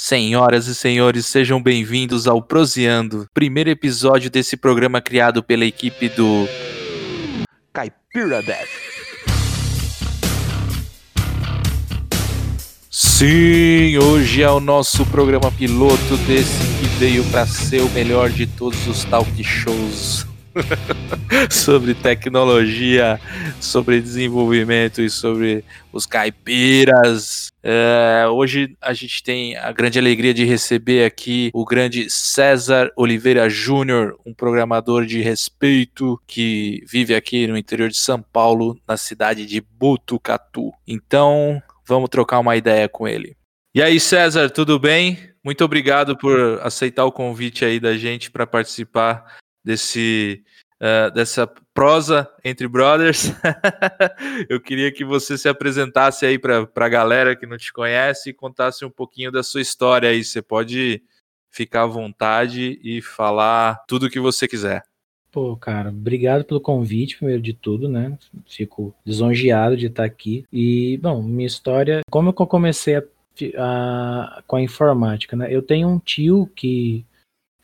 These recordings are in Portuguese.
Senhoras e senhores, sejam bem-vindos ao Proseando, primeiro episódio desse programa criado pela equipe do Caipira Death. Sim, hoje é o nosso programa piloto desse que veio para ser o melhor de todos os talk shows sobre tecnologia, sobre desenvolvimento e sobre os caipiras. É, hoje a gente tem a grande alegria de receber aqui o grande César Oliveira Júnior, um programador de respeito que vive aqui no interior de São Paulo, na cidade de Botucatu. Então, vamos trocar uma ideia com ele. E aí, César, tudo bem? Muito obrigado por aceitar o convite aí da gente para participar desse uh, dessa prosa entre brothers. eu queria que você se apresentasse aí para a galera que não te conhece e contasse um pouquinho da sua história aí. Você pode ficar à vontade e falar tudo o que você quiser. Pô, cara, obrigado pelo convite, primeiro de tudo, né? Fico lisonjeado de estar aqui. E, bom, minha história, como eu comecei a, a, com a informática, né? Eu tenho um tio que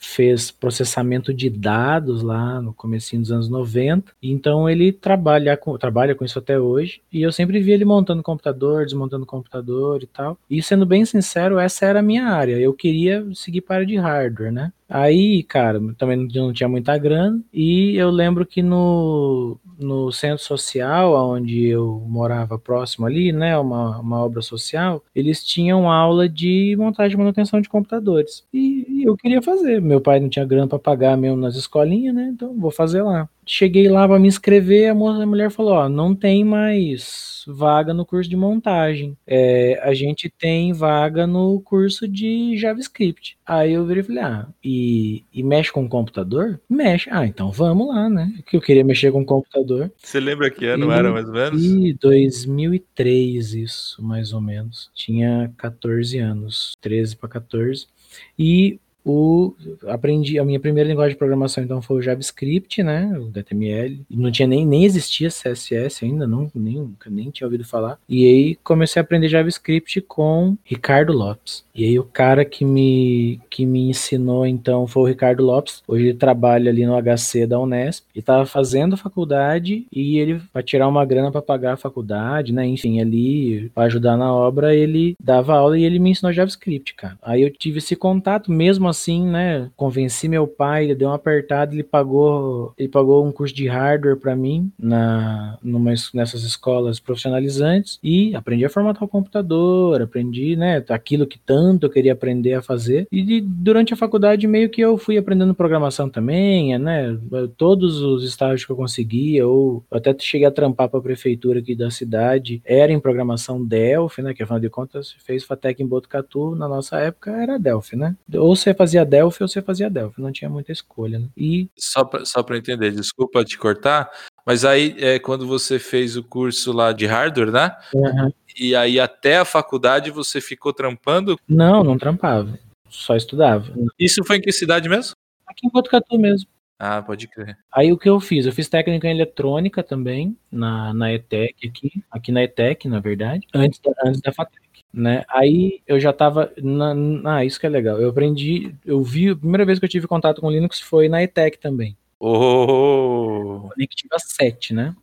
fez processamento de dados lá no comecinho dos anos 90. Então ele trabalha com, trabalha com isso até hoje. E eu sempre vi ele montando computador, desmontando computador e tal. E sendo bem sincero, essa era a minha área. Eu queria seguir para de hardware, né? Aí, cara, também não tinha muita grana. E eu lembro que no, no centro social, onde eu morava próximo ali, né, uma, uma obra social, eles tinham aula de montagem e manutenção de computadores. E, e eu queria fazer. Meu pai não tinha grana para pagar mesmo nas escolinhas, né? Então vou fazer lá. Cheguei lá para me inscrever, a, moça, a mulher falou: Ó, não tem mais vaga no curso de montagem. É, a gente tem vaga no curso de JavaScript. Aí eu virei e falei: Ah, e, e mexe com o computador? Mexe. Ah, então vamos lá, né? Que eu queria mexer com o computador. Você lembra que ano e, era mais ou menos? E 2003, isso, mais ou menos. Tinha 14 anos, 13 para 14. E o aprendi a minha primeira linguagem de programação então foi o JavaScript, né, o HTML. Não tinha nem nem existia CSS ainda, não nem nem tinha ouvido falar. E aí comecei a aprender JavaScript com Ricardo Lopes. E aí o cara que me que me ensinou então foi o Ricardo Lopes. Hoje ele trabalha ali no HC da Unesp e estava fazendo faculdade e ele para tirar uma grana para pagar a faculdade, né, enfim, ali para ajudar na obra, ele dava aula e ele me ensinou JavaScript, cara. Aí eu tive esse contato mesmo assim, né? Convenci meu pai, ele deu uma apertada, ele pagou, ele pagou um curso de hardware para mim na numa, nessas escolas profissionalizantes e aprendi a formatar o computador, aprendi, né, aquilo que tanto eu queria aprender a fazer. E de, durante a faculdade meio que eu fui aprendendo programação também, né? Todos os estágios que eu conseguia, ou até cheguei a trampar para a prefeitura aqui da cidade, era em programação Delphi, né? Que afinal de contas fez Fatec em Botucatu, na nossa época era Delphi, né? Ou você fazia Delphi ou você fazia Delphi, não tinha muita escolha, né? E só para só para entender, desculpa te cortar, mas aí é quando você fez o curso lá de hardware, né? Uhum. E aí até a faculdade você ficou trampando? Não, não trampava, só estudava. Isso foi em que cidade mesmo? Aqui em Botucatu mesmo. Ah, pode crer. Aí o que eu fiz? Eu fiz técnica em eletrônica também, na, na ETEC aqui, aqui na ETEC, na verdade, antes da, antes da FATEC né? Aí eu já tava. Na, na, ah, isso que é legal. Eu aprendi, eu vi, a primeira vez que eu tive contato com Linux foi na ETEC também. Oh! Conectiva 7, né?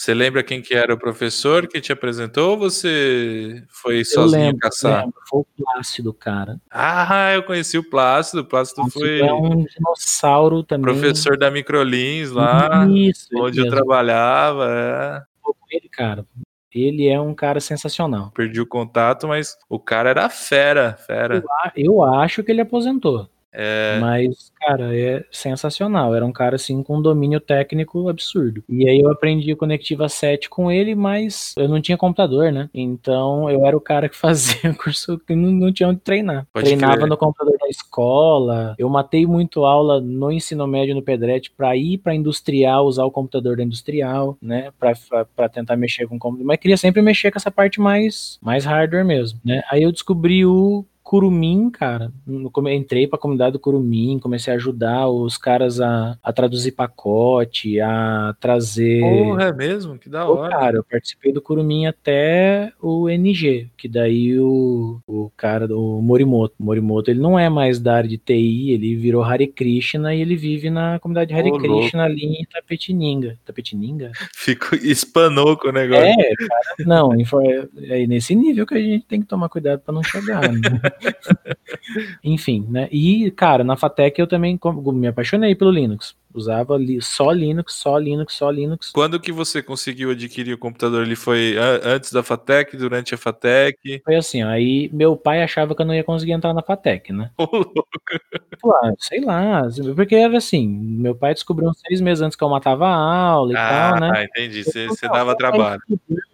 Você lembra quem que era o professor que te apresentou ou você foi eu sozinho lembro, caçar? Lembro, foi o Plácido, cara. Ah, eu conheci o Plácido. O Plácido, Plácido foi é um dinossauro também. Professor da Microlins lá, Isso, onde eu trabalhava. É. Ele, cara, ele é um cara sensacional. Perdi o contato, mas o cara era fera, fera. Eu, eu acho que ele aposentou. É... Mas, cara, é sensacional. Era um cara, assim, com um domínio técnico absurdo. E aí eu aprendi o Conectiva 7 com ele, mas eu não tinha computador, né? Então eu era o cara que fazia curso que não, não tinha onde treinar. Pode Treinava crer. no computador da escola. Eu matei muito aula no ensino médio no Pedrete para ir para industrial, usar o computador da industrial, né? Para tentar mexer com o computador. Mas queria sempre mexer com essa parte mais, mais hardware mesmo, né? Aí eu descobri o Curumim, cara. Entrei pra comunidade do Curumim, comecei a ajudar os caras a, a traduzir pacote, a trazer. Porra, é mesmo? Que da hora. Pô, cara, eu participei do Curumim até o NG, que daí o, o cara do Morimoto. Morimoto, ele não é mais da área de TI, ele virou Hare Krishna e ele vive na comunidade Hare Krishna ali em Tapetininga. Tapetininga? Fico espanou com o negócio. É, cara, não, é nesse nível que a gente tem que tomar cuidado para não chegar. Né? Enfim, né? E, cara, na Fatec eu também me apaixonei pelo Linux. Usava li só Linux, só Linux, só Linux. Quando que você conseguiu adquirir o computador? Ele foi antes da Fatec, durante a Fatec? Foi assim, aí meu pai achava que eu não ia conseguir entrar na Fatec, né? Ô, louco. Sei lá, porque era assim, meu pai descobriu uns seis meses antes que eu matava a aula e ah, tal, né? Ah, entendi, você, você dava trabalho.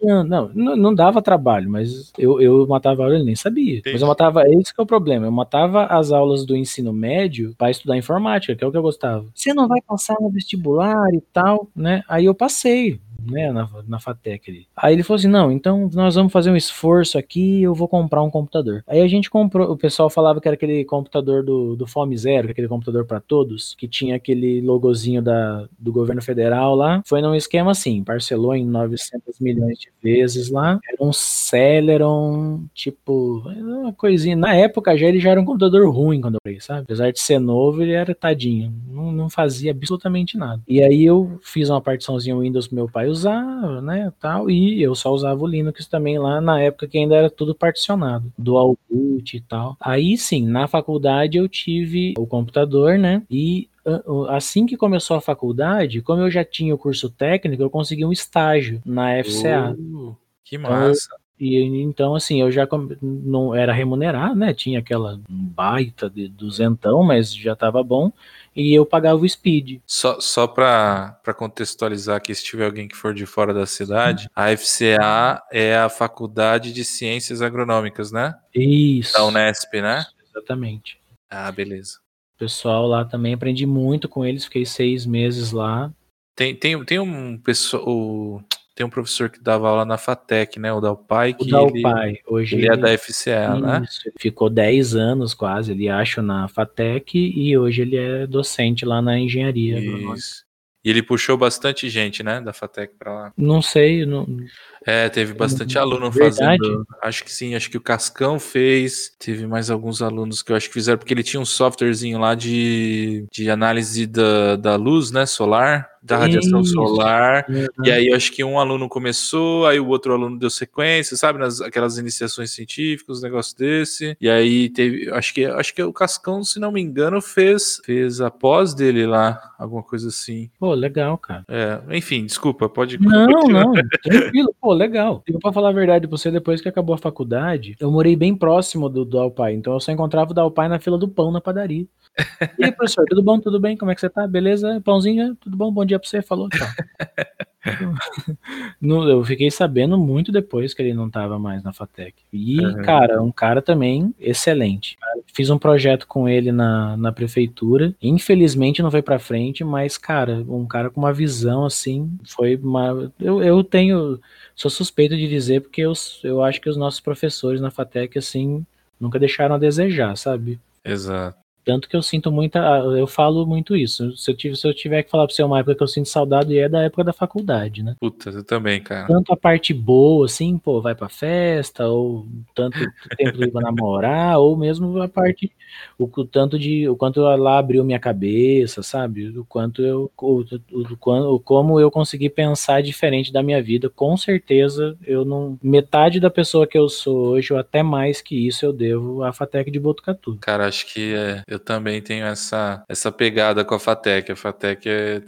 Não, não, não, dava trabalho, mas eu, eu matava a aula, ele nem sabia. Entendi. Mas eu matava, esse que é o problema, eu matava as aulas do ensino médio para estudar informática, que é o que eu gostava. Você não vai passar no vestibular e tal, né? Aí eu passei né, na, na FATEC ali. Aí ele falou assim: não, então nós vamos fazer um esforço aqui, eu vou comprar um computador. Aí a gente comprou, o pessoal falava que era aquele computador do, do Fome Zero, é aquele computador para todos, que tinha aquele logozinho da, do governo federal lá. Foi num esquema assim, parcelou em 900 milhões de vezes lá. Era um Celeron, tipo, uma coisinha. Na época já ele já era um computador ruim quando eu comprei, sabe? Apesar de ser novo, ele era tadinho. Não, não fazia absolutamente nada. E aí eu fiz uma partiçãozinha Windows pro meu pai usava, né, tal, e eu só usava o Linux também lá na época que ainda era tudo particionado, dual boot e tal. Aí sim, na faculdade eu tive o computador, né, e assim que começou a faculdade, como eu já tinha o curso técnico, eu consegui um estágio na FCA. Uh, que então, massa. Então, e então, assim, eu já não era remunerado, né? Tinha aquela baita de duzentão, mas já estava bom e eu pagava o speed. Só, só para contextualizar aqui, se tiver alguém que for de fora da cidade, a FCA é a Faculdade de Ciências Agronômicas, né? Isso. Da Unesp, né? Exatamente. Ah, beleza. O pessoal lá também aprendi muito com eles, fiquei seis meses lá. Tem, tem, tem um pessoal tem um professor que dava aula na FATEC, né? O Dalpai, que o Dalpai, ele, hoje ele, é da FCA, né? isso, né? ficou 10 anos quase, ele acha na FATEC e hoje ele é docente lá na engenharia. Isso. E ele puxou bastante gente, né, da FATEC para lá. Não sei, não, é, teve bastante aluno Verdade? fazendo. Acho que sim, acho que o Cascão fez. Teve mais alguns alunos que eu acho que fizeram, porque ele tinha um softwarezinho lá de, de análise da, da luz, né? Solar da radiação Isso. solar. Uhum. E aí eu acho que um aluno começou, aí o outro aluno deu sequência, sabe? Nas aquelas iniciações científicas, um negócio desse. E aí teve, acho que acho que o Cascão, se não me engano, fez fez a pós dele lá, alguma coisa assim. Pô, legal, cara. É, enfim, desculpa, pode Não, não, tranquilo. Pô, legal. E pra falar a verdade pra você, depois que acabou a faculdade, eu morei bem próximo do, do Alpai, então eu só encontrava o Dalpai na fila do pão na padaria. E aí, professor, tudo bom? Tudo bem? Como é que você tá? Beleza? Pãozinho? Tudo bom? Bom dia pra você. Falou, tchau. eu fiquei sabendo muito depois que ele não tava mais na FATEC. E, uhum. cara, um cara também excelente. Fiz um projeto com ele na, na prefeitura. Infelizmente não foi pra frente, mas, cara, um cara com uma visão assim, foi uma. Eu, eu tenho. Sou suspeito de dizer, porque eu, eu acho que os nossos professores na FATEC, assim, nunca deixaram a desejar, sabe? Exato. Tanto que eu sinto muita. Eu falo muito isso. Se eu, tiver, se eu tiver que falar pra você uma época que eu sinto saudade, é da época da faculdade, né? Puta, eu também, cara. Tanto a parte boa, assim, pô, vai pra festa, ou tanto tempo de namorar, ou mesmo a parte. O, o, tanto de. O quanto lá abriu minha cabeça, sabe? O quanto eu. O, o, o, como eu consegui pensar diferente da minha vida. Com certeza, eu não. Metade da pessoa que eu sou hoje, ou até mais que isso, eu devo à Fatec de Botucatu. Cara, acho que é eu também tenho essa, essa pegada com a Fatec. A Fatec é,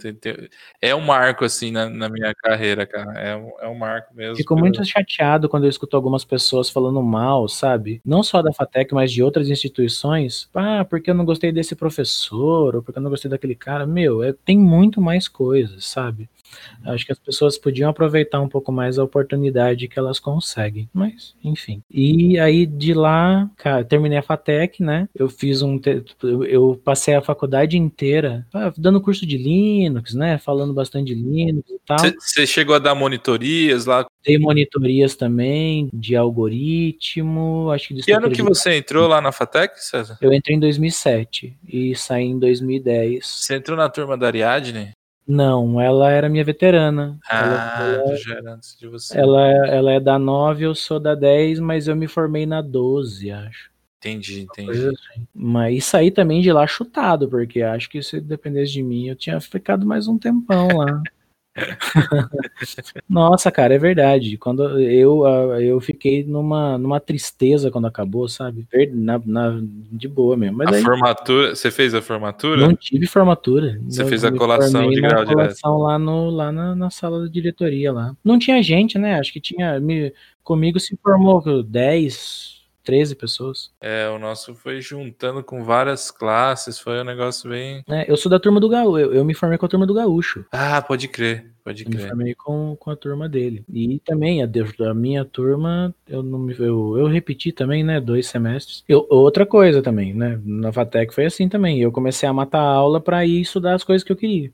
é um marco, assim, na, na minha carreira, cara. É um, é um marco mesmo. Fico muito chateado quando eu escuto algumas pessoas falando mal, sabe? Não só da Fatec, mas de outras instituições. Ah, porque eu não gostei desse professor, ou porque eu não gostei daquele cara. Meu, é, tem muito mais coisas, sabe? Acho que as pessoas podiam aproveitar um pouco mais a oportunidade que elas conseguem. Mas, enfim. E aí de lá, cara, terminei a FATEC, né? Eu fiz um. Eu passei a faculdade inteira ah, dando curso de Linux, né? Falando bastante de Linux e tal. Você chegou a dar monitorias lá? Dei monitorias também de algoritmo, acho que de Que ano que você entrou lá na FATEC, César? Eu entrei em 2007 e saí em 2010. Você entrou na turma da Ariadne? Não, ela era minha veterana. Ah, ela, ela, já era antes de você. Ela, ela é da 9, eu sou da 10, mas eu me formei na 12, acho. Entendi, entendi. Assim. Mas saí também de lá chutado, porque acho que se dependesse de mim, eu tinha ficado mais um tempão lá. Nossa, cara, é verdade. Quando eu, eu fiquei numa, numa tristeza quando acabou, sabe? Na, na de boa mesmo. Mas a aí, formatura, você fez a formatura? Não tive formatura. Você eu fez a colação de grau de colação lá, no, lá na, na, sala da diretoria lá. Não tinha gente, né? Acho que tinha. Me, comigo se formou 10, 13 pessoas. É, o nosso foi juntando com várias classes, foi um negócio bem. É, eu sou da turma do Gaúcho, eu, eu, me formei com a turma do Gaúcho. Ah, pode crer, pode crer. Eu me formei com, com a turma dele. E também, a, a minha turma, eu não me, eu, eu repeti também, né, dois semestres. Eu, outra coisa também, né, na FATEC foi assim também, eu comecei a matar a aula para ir estudar as coisas que eu queria.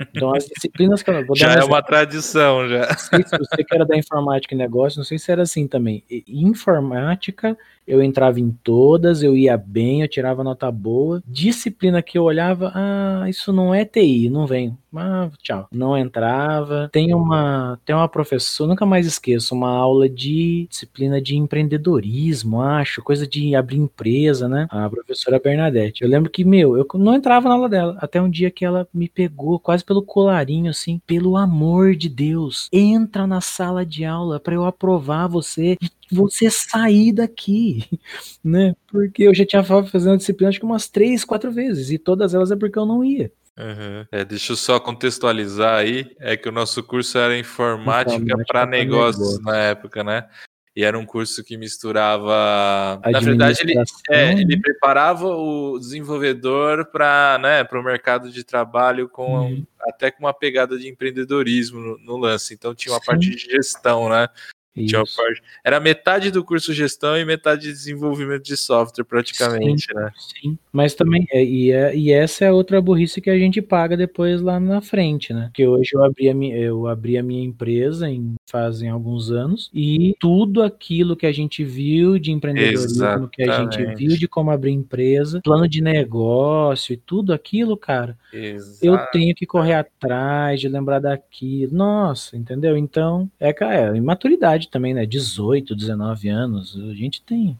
Então, as disciplinas que eu vou Já é uma tradição, já. Se você que era da informática e negócio, não sei se era assim também. Informática, eu entrava em todas, eu ia bem, eu tirava nota boa. Disciplina que eu olhava, ah, isso não é TI, não vem. Ah, tchau. Não entrava. Tem uma, tem uma professora, nunca mais esqueço, uma aula de disciplina de empreendedorismo, acho, coisa de abrir empresa, né? A professora Bernadette. Eu lembro que, meu, eu não entrava na aula dela, até um dia que ela me pegou quase pelo colarinho, assim, pelo amor de Deus, entra na sala de aula para eu aprovar você e você sair daqui, né? Porque eu já tinha fazendo disciplina acho que umas três, quatro vezes, e todas elas é porque eu não ia. Uhum. É, deixa eu só contextualizar aí, é que o nosso curso era informática, informática para negócios negócio. na época, né? E era um curso que misturava. Na verdade, ele, é, ele preparava o desenvolvedor para né, o mercado de trabalho com uhum. até com uma pegada de empreendedorismo no, no lance. Então tinha uma Sim. parte de gestão, né? Parte, era metade do curso gestão e metade de desenvolvimento de software, praticamente, sim, né? Sim, mas também, é, e, é, e essa é outra burrice que a gente paga depois lá na frente, né? Que hoje eu abri a minha, eu abri a minha empresa em fazem alguns anos e tudo aquilo que a gente viu de empreendedorismo, Exatamente. que a gente viu de como abrir empresa, plano de negócio e tudo aquilo, cara, Exatamente. eu tenho que correr atrás de lembrar daquilo. Nossa, entendeu? Então, é, é imaturidade também, né? 18, 19 anos, a gente tem.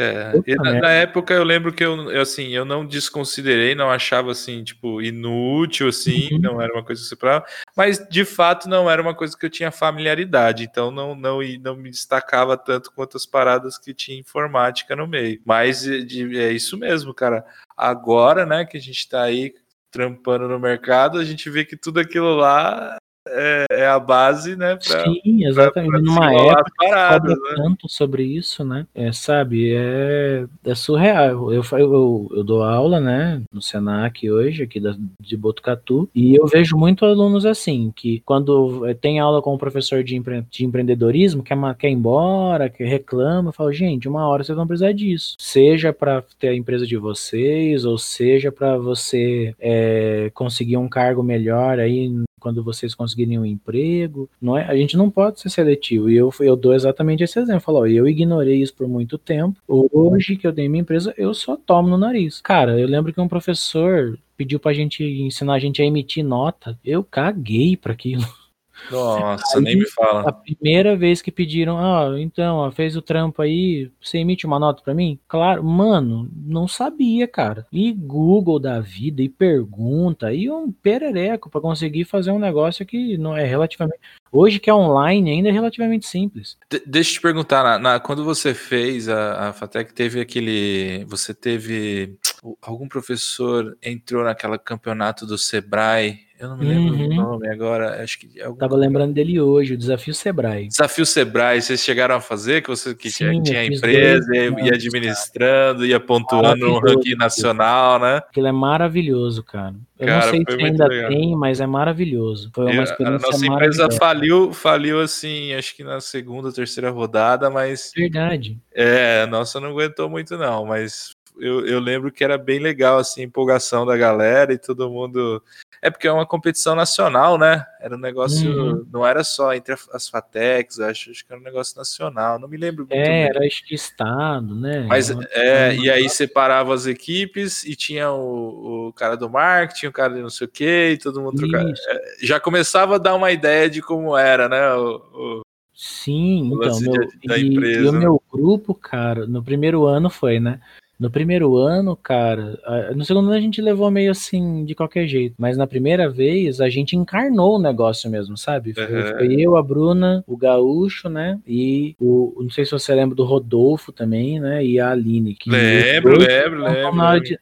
É, na, na, época eu lembro que eu, eu, assim, eu não desconsiderei, não achava assim, tipo, inútil, assim, uhum. não era uma coisa que você mas de fato não era uma coisa que eu tinha familiaridade, então não, não, não me destacava tanto quanto as paradas que tinha informática no meio. Mas de, é isso mesmo, cara. Agora, né, que a gente tá aí trampando no mercado, a gente vê que tudo aquilo lá é, é, a base, né? Pra, Sim, exatamente. Pra, pra Numa época paradas, né? tanto sobre isso, né? É, sabe, é, é surreal. Eu, eu, eu dou aula, né, no Senac hoje, aqui da, de Botucatu, e eu vejo muito alunos assim, que quando tem aula com o professor de, empre, de empreendedorismo, quer, quer ir embora, que reclama, eu falo, gente, uma hora vocês vão precisar disso. Seja para ter a empresa de vocês, ou seja para você é, conseguir um cargo melhor aí quando vocês conseguirem um emprego, não é? A gente não pode ser seletivo. E eu, eu dou exatamente esse exemplo. Falo, ó, eu ignorei isso por muito tempo. Hoje que eu tenho minha empresa, eu só tomo no nariz. Cara, eu lembro que um professor pediu pra gente ensinar a gente a emitir nota. Eu caguei para aquilo. Nossa, aí, nem me fala. A primeira vez que pediram, ah, então, ó, fez o trampo aí, você emite uma nota para mim? Claro, mano, não sabia, cara. E Google da vida, e pergunta, e um perereco para conseguir fazer um negócio que não é relativamente. Hoje que é online ainda é relativamente simples. De deixa eu te perguntar, na, na, quando você fez a, a Fatec, teve aquele. Você teve algum professor entrou naquela campeonato do Sebrae eu não me lembro uhum. o nome agora. Acho que algum... Tava lembrando dele hoje, o Desafio Sebrae. Desafio Sebrae, vocês chegaram a fazer? Que você que Sim, tinha, empresa, dois, ia, ia administrando, ia pontuando no ranking nacional, né? Aquilo é maravilhoso, cara. Eu cara, não sei se ainda legal. tem, mas é maravilhoso. Foi uma experiência A nossa empresa faliu, faliu assim, acho que na segunda, terceira rodada, mas. Verdade. É, a nossa não aguentou muito, não, mas eu, eu lembro que era bem legal, assim, a empolgação da galera e todo mundo é porque é uma competição nacional, né? Era um negócio, uhum. não era só entre as FATECs, acho, acho que era um negócio nacional, não me lembro muito. É, era acho que estado, né? Mas, é, e aí separava as equipes e tinha o, o cara do marketing, o cara de não sei o quê, e todo mundo trocava. É, já começava a dar uma ideia de como era, né? O, o... Sim, então, meu, e, e, o meu grupo, cara, no primeiro ano foi, né? No primeiro ano, cara, no segundo ano a gente levou meio assim, de qualquer jeito. Mas na primeira vez, a gente encarnou o negócio mesmo, sabe? Foi, uhum. foi eu, a Bruna, o Gaúcho, né? E o. Não sei se você lembra do Rodolfo também, né? E a Aline. Que lembro, lembro, lembro. De,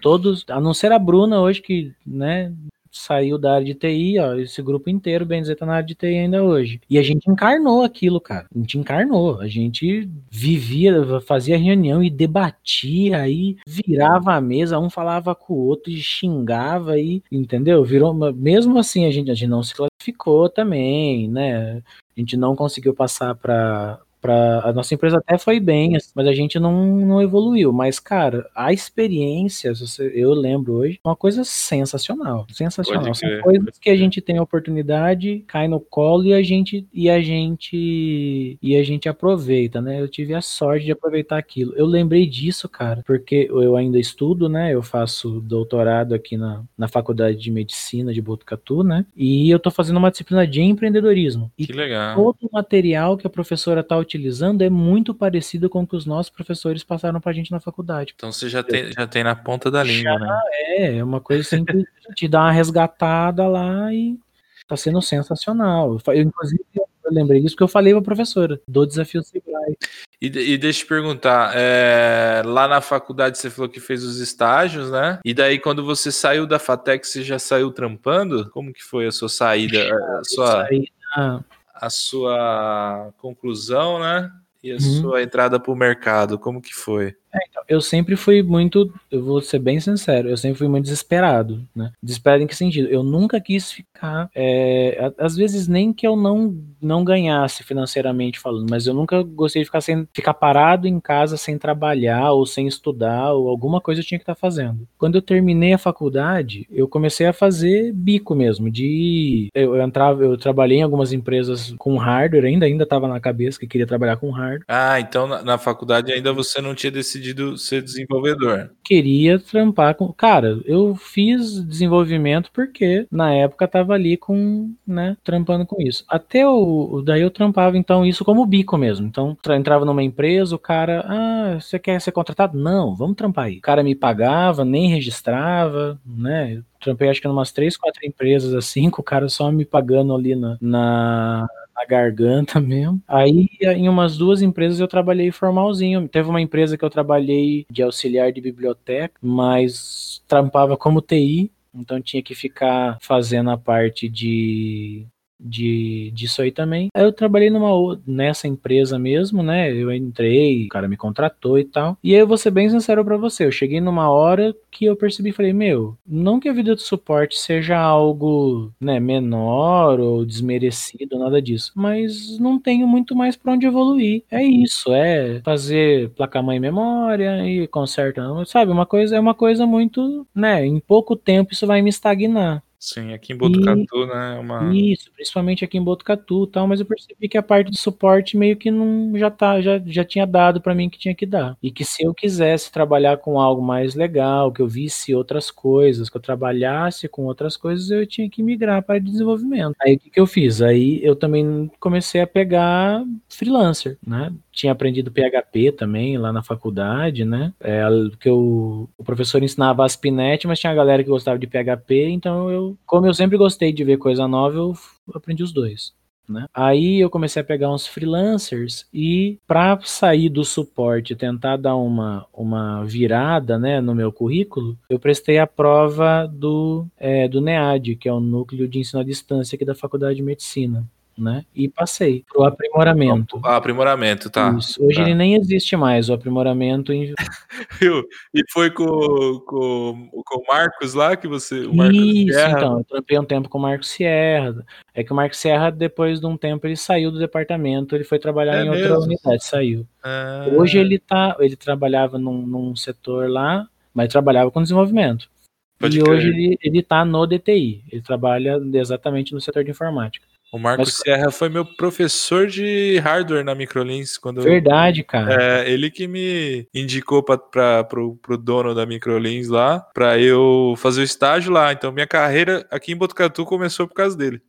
todos, a não ser a Bruna hoje, que, né? Saiu da área de TI, ó, esse grupo inteiro, bem dizer, tá na área de TI ainda hoje. E a gente encarnou aquilo, cara. A gente encarnou. A gente vivia, fazia reunião e debatia aí, virava a mesa, um falava com o outro e xingava aí, entendeu? Virou, mesmo assim a gente, a gente não se classificou também, né? A gente não conseguiu passar para Pra, a nossa empresa até foi bem, assim, mas a gente não, não evoluiu. Mas, cara, a experiência, eu lembro hoje, uma coisa sensacional. Sensacional. São coisas que a gente tem a oportunidade, cai no colo e a gente e a gente e a gente aproveita, né? Eu tive a sorte de aproveitar aquilo. Eu lembrei disso, cara, porque eu ainda estudo, né? Eu faço doutorado aqui na, na Faculdade de Medicina de Botucatu, né? E eu tô fazendo uma disciplina de empreendedorismo. E que legal. todo o material que a professora tá utilizando é muito parecido com o que os nossos professores passaram pra gente na faculdade. Então você já tem, já tem na ponta da língua, já né? É, é uma coisa assim que te dá uma resgatada lá e tá sendo sensacional. Eu, inclusive, eu lembrei disso porque eu falei pra professora do desafio Sebrae. E, e deixa eu te perguntar, é, lá na faculdade você falou que fez os estágios, né? E daí quando você saiu da FATEC, você já saiu trampando? Como que foi a sua saída? A sua... saí na a sua conclusão, né? E a uhum. sua entrada para o mercado, como que foi? É, então, eu sempre fui muito, eu vou ser bem sincero, eu sempre fui muito desesperado, né? Desesperado em que sentido? Eu nunca quis ficar, é, às vezes nem que eu não não ganhasse financeiramente falando, mas eu nunca gostei de ficar sem ficar parado em casa sem trabalhar ou sem estudar ou alguma coisa eu tinha que estar tá fazendo. Quando eu terminei a faculdade, eu comecei a fazer bico mesmo, de eu, eu entrava, eu trabalhei em algumas empresas com hardware, ainda ainda estava na cabeça que queria trabalhar com hardware. Ah, então na, na faculdade ainda você não tinha decidido decidido ser desenvolvedor? Queria trampar com. Cara, eu fiz desenvolvimento porque na época tava ali com, né, trampando com isso. Até o. Daí eu trampava então isso como bico mesmo. Então entrava numa empresa, o cara, ah, você quer ser contratado? Não, vamos trampar aí. O cara me pagava, nem registrava, né? trampei acho que em umas três, quatro empresas assim, com o cara só me pagando ali na, na na garganta mesmo. Aí, em umas duas empresas eu trabalhei formalzinho. Teve uma empresa que eu trabalhei de auxiliar de biblioteca, mas trampava como TI, então tinha que ficar fazendo a parte de de disso aí também. Eu trabalhei numa nessa empresa mesmo, né? Eu entrei, o cara me contratou e tal. E aí eu vou ser bem sincero para você, eu cheguei numa hora que eu percebi, falei, meu, não que a vida de suporte seja algo, né, menor ou desmerecido, nada disso, mas não tenho muito mais para onde evoluir. É isso, é fazer placa-mãe em memória e consertando, sabe? Uma coisa é uma coisa muito, né, em pouco tempo isso vai me estagnar. Sim, aqui em Botucatu, e, né? É uma... Isso, principalmente aqui em Botucatu e tal, mas eu percebi que a parte de suporte meio que não já tá, já, já tinha dado para mim que tinha que dar. E que se eu quisesse trabalhar com algo mais legal, que eu visse outras coisas, que eu trabalhasse com outras coisas, eu tinha que migrar para desenvolvimento. Aí o que, que eu fiz? Aí eu também comecei a pegar freelancer, né? Tinha aprendido PHP também lá na faculdade, né? É, que o professor ensinava ASP.NET, mas tinha a galera que gostava de PHP, então eu, como eu sempre gostei de ver coisa nova, eu aprendi os dois. né? Aí eu comecei a pegar uns freelancers e para sair do suporte, tentar dar uma, uma virada, né, no meu currículo, eu prestei a prova do, é, do NEAD, que é o Núcleo de Ensino à Distância aqui da Faculdade de Medicina né? E passei pro aprimoramento. Ah, aprimoramento, tá. Isso. Hoje tá. ele nem existe mais, o aprimoramento. Em... e foi com, com, com o Marcos lá que você. O Marcos Isso, Sierra. então. Eu trampei um tempo com o Marcos Sierra. É que o Marcos Sierra, depois de um tempo, ele saiu do departamento, ele foi trabalhar é em mesmo? outra unidade, saiu. Ah. Hoje ele tá. Ele trabalhava num, num setor lá, mas trabalhava com desenvolvimento. Pode e crer. hoje ele, ele tá no DTI. Ele trabalha exatamente no setor de informática. O Marcos Mas... Serra foi meu professor de hardware na Microlins. Quando Verdade, cara. É, ele que me indicou para pro, pro dono da Microlins lá, para eu fazer o estágio lá. Então minha carreira aqui em Botucatu começou por causa dele.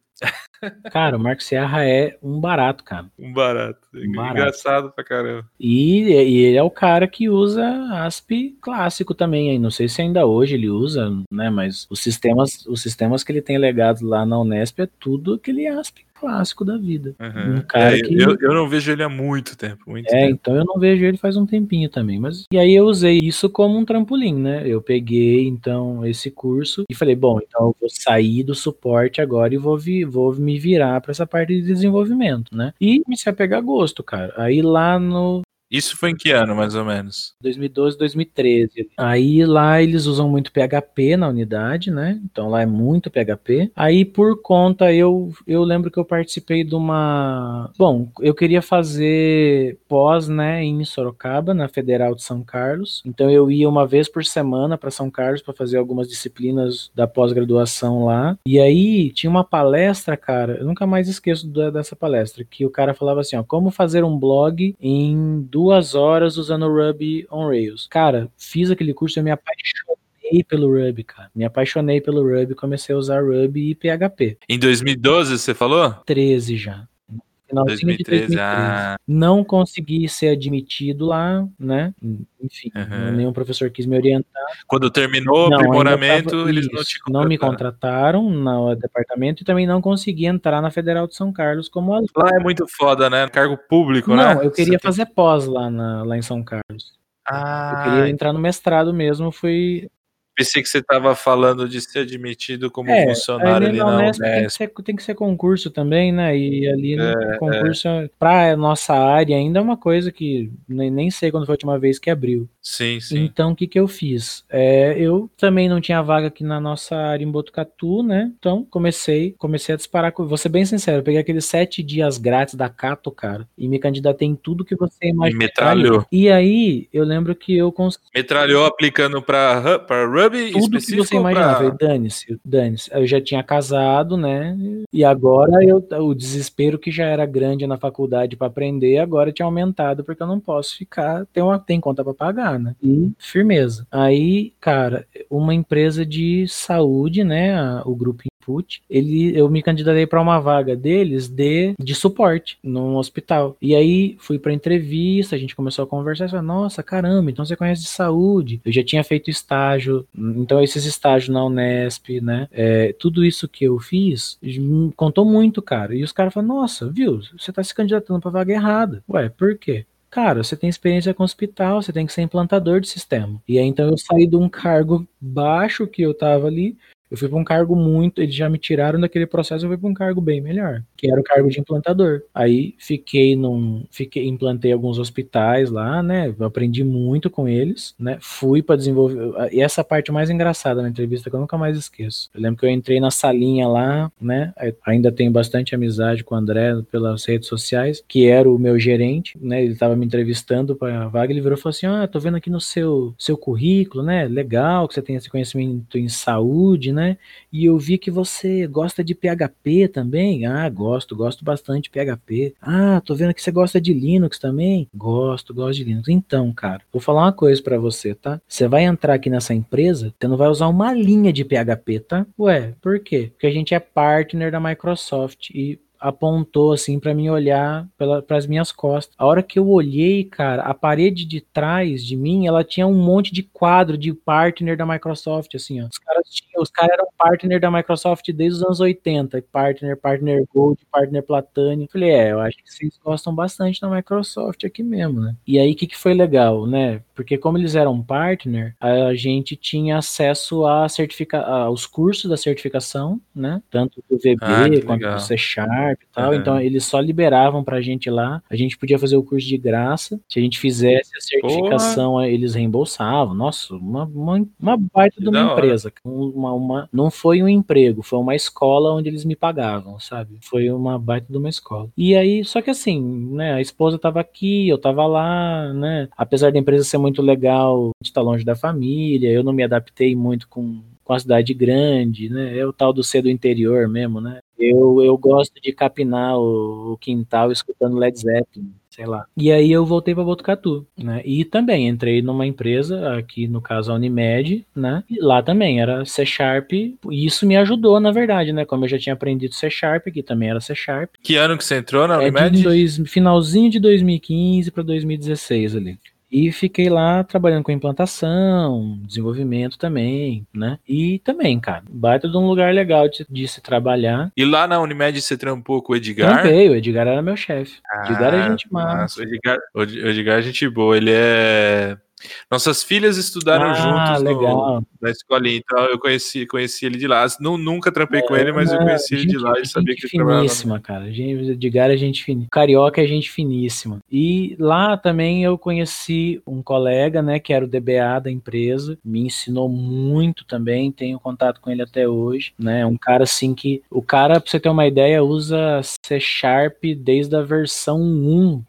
Cara, o Marco Serra é um barato, cara. Um barato. Um barato. Engraçado pra caramba. E, e, ele é o cara que usa ASP clássico também. Não sei se ainda hoje ele usa, né? Mas os sistemas, os sistemas que ele tem legado lá na Unesp é tudo aquele ASP clássico da vida. Uhum. Um cara é, que... eu, eu não vejo ele há muito tempo. Muito é, tempo. então eu não vejo ele faz um tempinho também. Mas e aí eu usei isso como um trampolim, né? Eu peguei então esse curso e falei, bom, então eu vou sair do suporte agora e vou, vi, vou me virar para essa parte de desenvolvimento, né? E comecei a pegar gosto, cara. Aí lá no isso foi em que ano, mais ou menos? 2012, 2013. Aí lá eles usam muito PHP na unidade, né? Então lá é muito PHP. Aí por conta eu eu lembro que eu participei de uma, bom, eu queria fazer pós, né, em Sorocaba, na Federal de São Carlos. Então eu ia uma vez por semana para São Carlos para fazer algumas disciplinas da pós-graduação lá. E aí tinha uma palestra, cara, eu nunca mais esqueço dessa palestra, que o cara falava assim, ó, como fazer um blog em horas usando Ruby on Rails. Cara, fiz aquele curso e me apaixonei pelo Ruby, cara. Me apaixonei pelo Ruby, comecei a usar Ruby e PHP. Em 2012 você falou? 13 já. Finalzinho 2013, de 2013. Ah. Não consegui ser admitido lá, né? Enfim, uhum. nenhum professor quis me orientar. Quando terminou o aprimoramento, tava, eles isso, não te contrataram. Não me contrataram no departamento e também não consegui entrar na Federal de São Carlos como aluno. Lá é muito foda, né? Cargo público, não, né? Não, eu queria Você fazer tem... pós lá, na, lá em São Carlos. Ah, eu queria entrar no mestrado mesmo, fui Pensei que você estava falando de ser admitido como é, funcionário ali na Unesp. Tem que, ser, tem que ser concurso também, né? E ali no é, concurso, é. para nossa área, ainda é uma coisa que nem, nem sei quando foi a última vez que abriu. Sim, sim. Então, o que, que eu fiz? É, eu também não tinha vaga aqui na nossa área em Botucatu, né? Então, comecei, comecei a disparar. Vou ser bem sincero, eu peguei aqueles sete dias grátis da Cato, cara, e me candidatei em tudo que você imagina. E metralhou. E aí, eu lembro que eu consegui. Metralhou aplicando para Ruby Tudo que você imaginava. Pra... Dane-se, dane-se. Eu já tinha casado, né? E agora eu, o desespero que já era grande na faculdade para aprender, agora tinha aumentado, porque eu não posso ficar. Tem, uma, tem conta para pagar, né? E firmeza. Aí, cara, uma empresa de saúde, né? A, o grupo Input, ele, eu me candidatei para uma vaga deles de, de suporte num hospital. E aí fui para entrevista, a gente começou a conversar, falei, nossa, caramba, então você conhece de saúde. Eu já tinha feito estágio, então esses estágios na Unesp, né? É, tudo isso que eu fiz contou muito, cara. E os caras falaram, nossa, viu, você tá se candidatando para vaga errada. Ué, por quê? Cara, você tem experiência com hospital, você tem que ser implantador de sistema. E aí então eu saí de um cargo baixo que eu tava ali eu fui para um cargo muito. Eles já me tiraram daquele processo, eu fui para um cargo bem melhor, que era o cargo de implantador. Aí fiquei num. Fiquei, implantei alguns hospitais lá, né? Aprendi muito com eles, né? Fui para desenvolver. E essa parte mais engraçada na entrevista que eu nunca mais esqueço. Eu lembro que eu entrei na salinha lá, né? Ainda tenho bastante amizade com o André pelas redes sociais, que era o meu gerente, né? Ele estava me entrevistando para a vaga, ele virou e falou assim: Ah, tô vendo aqui no seu, seu currículo, né? Legal que você tem esse conhecimento em saúde, né? Né? E eu vi que você gosta de PHP também. Ah, gosto, gosto bastante de PHP. Ah, tô vendo que você gosta de Linux também. Gosto, gosto de Linux. Então, cara, vou falar uma coisa para você, tá? Você vai entrar aqui nessa empresa, você não vai usar uma linha de PHP, tá? Ué, por quê? Porque a gente é partner da Microsoft e apontou assim para mim olhar para as minhas costas. A hora que eu olhei, cara, a parede de trás de mim, ela tinha um monte de quadro de partner da Microsoft, assim, ó. Os caras tinham os caras eram partner da Microsoft desde os anos 80, partner, partner Gold, partner Platinum. Falei, é, eu acho que vocês gostam bastante da Microsoft aqui mesmo, né? E aí, o que, que foi legal, né? Porque como eles eram partner, a gente tinha acesso a certifica aos cursos da certificação, né? Tanto do VB ah, quanto legal. do C Sharp e tal. Uhum. Então, eles só liberavam pra gente lá. A gente podia fazer o curso de graça. Se a gente fizesse a certificação, Porra. eles reembolsavam. Nossa, uma, uma, uma baita de uma empresa. Uma, uma, não foi um emprego, foi uma escola onde eles me pagavam, sabe? Foi uma baita de uma escola. E aí, só que assim, né? A esposa tava aqui, eu tava lá, né? Apesar da empresa ser muito legal, a gente tá longe da família, eu não me adaptei muito com com a cidade grande, né? É o tal do ser do interior mesmo, né? Eu, eu gosto de capinar o, o quintal escutando Led Zeppelin sei lá. E aí eu voltei para Botucatu, né? E também entrei numa empresa, aqui no caso a Unimed, né? E lá também era C Sharp, e isso me ajudou, na verdade, né? Como eu já tinha aprendido C Sharp, que também era C Sharp. Que ano que você entrou na Unimed? É de dois, finalzinho de 2015 para 2016 ali. E fiquei lá trabalhando com implantação, desenvolvimento também, né? E também, cara, baita de um lugar legal de, de se trabalhar. E lá na Unimed você trampou com o Edgar? Trampei, o Edgar era meu chefe. Ah, Edgar é gente massa. O Edgar, o Edgar é gente boa, ele é nossas filhas estudaram ah, juntos no, na escolinha, então eu conheci, conheci ele de lá. Não, nunca trampei é, com ele, mas eu conheci ele de lá e sabia que ele trabalhava. Finíssima, cara. Gente, de Gara é gente finíssima. Carioca é gente finíssima. E lá também eu conheci um colega, né, que era o DBA da empresa, me ensinou muito também, tenho contato com ele até hoje, né? Um cara assim que o cara, pra você ter uma ideia, usa C Sharp desde a versão 1,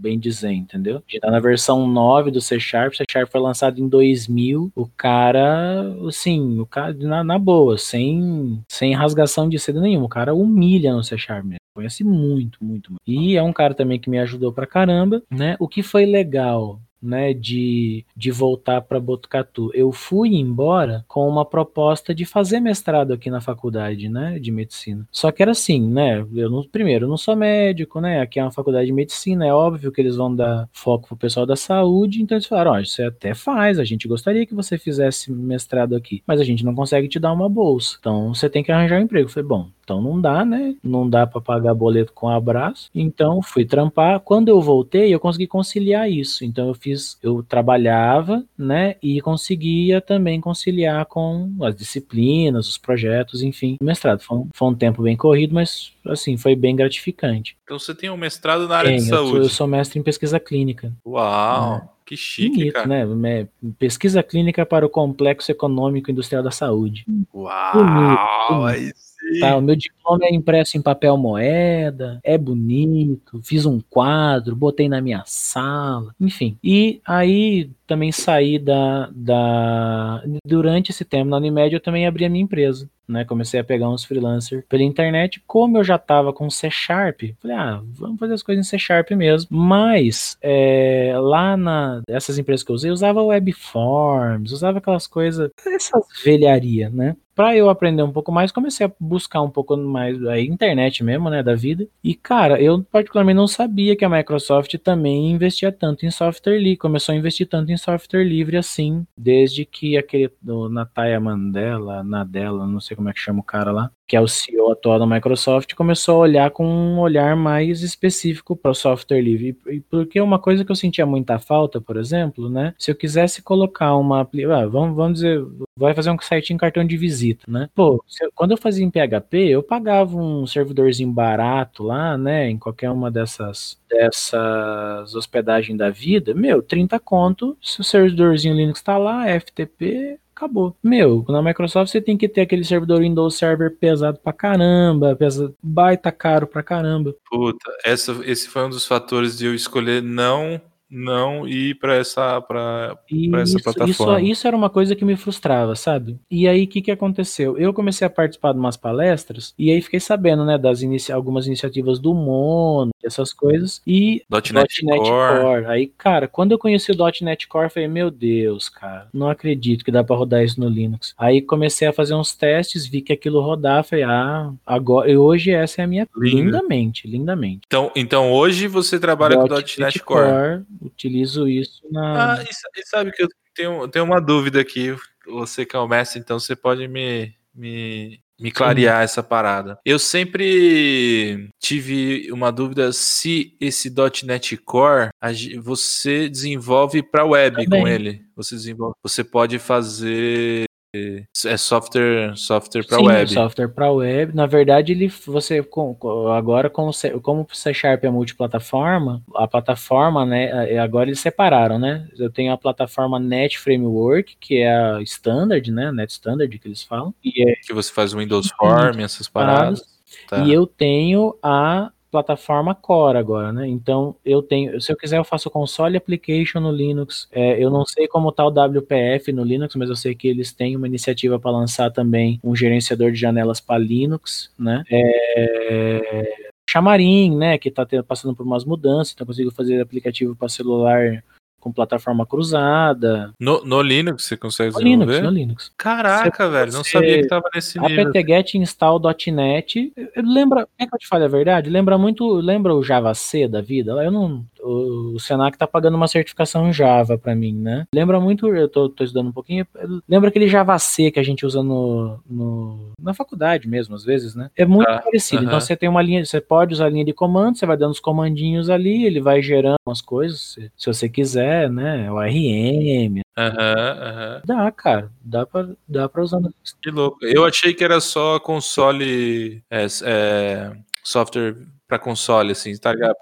bem dizer, entendeu? Já tá na versão 9 do C Sharp. C Sharp foi lançado em 2000. O cara, assim, o cara na, na boa, sem, sem rasgação de seda nenhuma. O cara humilha no C Sharp mesmo. Conhece muito, muito, muito. E é um cara também que me ajudou pra caramba, né? O que foi legal né, de, de voltar para Botucatu. Eu fui embora com uma proposta de fazer mestrado aqui na faculdade, né, de medicina. Só que era assim, né, eu não, primeiro, eu não sou médico, né, aqui é uma faculdade de medicina, é óbvio que eles vão dar foco pro pessoal da saúde, então eles falaram, ó, oh, você até faz, a gente gostaria que você fizesse mestrado aqui, mas a gente não consegue te dar uma bolsa, então você tem que arranjar um emprego. Eu falei, bom, então não dá, né? Não dá para pagar boleto com abraço. Então fui trampar. Quando eu voltei, eu consegui conciliar isso. Então eu fiz, eu trabalhava, né? E conseguia também conciliar com as disciplinas, os projetos, enfim, o mestrado. Foi um, foi um tempo bem corrido, mas assim, foi bem gratificante. Então você tem um mestrado na área de saúde? Eu sou, eu sou mestre em pesquisa clínica. Uau! É. Que chique, Bonito, cara. né? Pesquisa clínica para o complexo econômico industrial da saúde. Uau! Bonito, bonito. Tá, o meu diploma é impresso em papel moeda, é bonito, fiz um quadro, botei na minha sala, enfim. E aí também saí da, da. Durante esse tempo na Unimed, eu também abri a minha empresa. Né, comecei a pegar uns freelancers pela internet. Como eu já tava com C Sharp, falei, ah, vamos fazer as coisas em C Sharp mesmo. Mas é, lá na essas empresas que eu usei, eu usava Webforms, usava aquelas coisas, essas velharia, né? Para eu aprender um pouco mais, comecei a buscar um pouco mais a internet mesmo, né, da vida. E cara, eu particularmente não sabia que a Microsoft também investia tanto em software livre, começou a investir tanto em software livre assim, desde que aquele do Nataya Mandela, Nadella, não sei como é que chama o cara lá, que é o CEO atual da Microsoft, começou a olhar com um olhar mais específico para o software livre. E porque uma coisa que eu sentia muita falta, por exemplo, né? Se eu quisesse colocar uma. Ah, vamos, vamos dizer, vai fazer um site em cartão de visita, né? Pô, eu, quando eu fazia em PHP, eu pagava um servidorzinho barato lá, né? Em qualquer uma dessas dessas hospedagens da vida, meu, 30 conto, se o servidorzinho Linux está lá, FTP, acabou. Meu, na Microsoft você tem que ter aquele servidor Windows Server pesado pra caramba, pesa, baita caro pra caramba. Puta, essa, esse foi um dos fatores de eu escolher não não ir para essa para essa plataforma. Isso, isso era uma coisa que me frustrava, sabe? E aí o que, que aconteceu? Eu comecei a participar de umas palestras e aí fiquei sabendo, né, das inici algumas iniciativas do Mono, essas coisas e .NET, .NET Core. Core. Aí, cara, quando eu conheci o .NET Core, eu falei, meu Deus, cara, não acredito que dá para rodar isso no Linux. Aí comecei a fazer uns testes, vi que aquilo rodava, falei, ah, agora e hoje essa é a minha lindamente, lindamente. Então, então hoje você trabalha com .NET Core. Core utilizo isso na. Ah, e sabe que eu tenho, tenho uma dúvida aqui. você que é o mestre, então você pode me, me, me clarear Sim. essa parada. Eu sempre tive uma dúvida se esse .NET Core você desenvolve para web Também. com ele. Você desenvolve, você pode fazer é software, software para web. software para web. Na verdade, ele você agora como como o C Sharp é multiplataforma, a plataforma, né, agora eles separaram, né? Eu tenho a plataforma Net Framework, que é a standard, né, Net Standard que eles falam, e é que você faz o Windows Form, essas paradas. Tá. E eu tenho a plataforma Core agora, né? Então eu tenho, se eu quiser eu faço console application no Linux. É, eu não sei como tá o WPF no Linux, mas eu sei que eles têm uma iniciativa para lançar também um gerenciador de janelas para Linux, né? É, Xamarin, né, que está passando por umas mudanças, então eu consigo fazer aplicativo para celular com plataforma cruzada. No, no Linux você consegue no Linux, no Linux. Caraca, você, velho, não sabia que tava nesse nível. apt-get install.net, lembra, é que eu te falo a verdade? Lembra muito, lembra o Java C da vida? Eu não, o, Senac tá pagando uma certificação Java para mim, né? Lembra muito, eu tô, tô, estudando um pouquinho, lembra aquele Java C que a gente usa no, no na faculdade mesmo, às vezes, né? É muito ah, parecido. Uh -huh. Então você tem uma linha, você pode usar a linha de comando, você vai dando os comandinhos ali, ele vai gerando umas coisas, se, se você quiser, né? O RM. Aham, uh aham. -huh, Dá, cara. Dá pra, dá pra usar. Que louco. Eu achei que era só console, é, é, software para console, assim, tá ligado?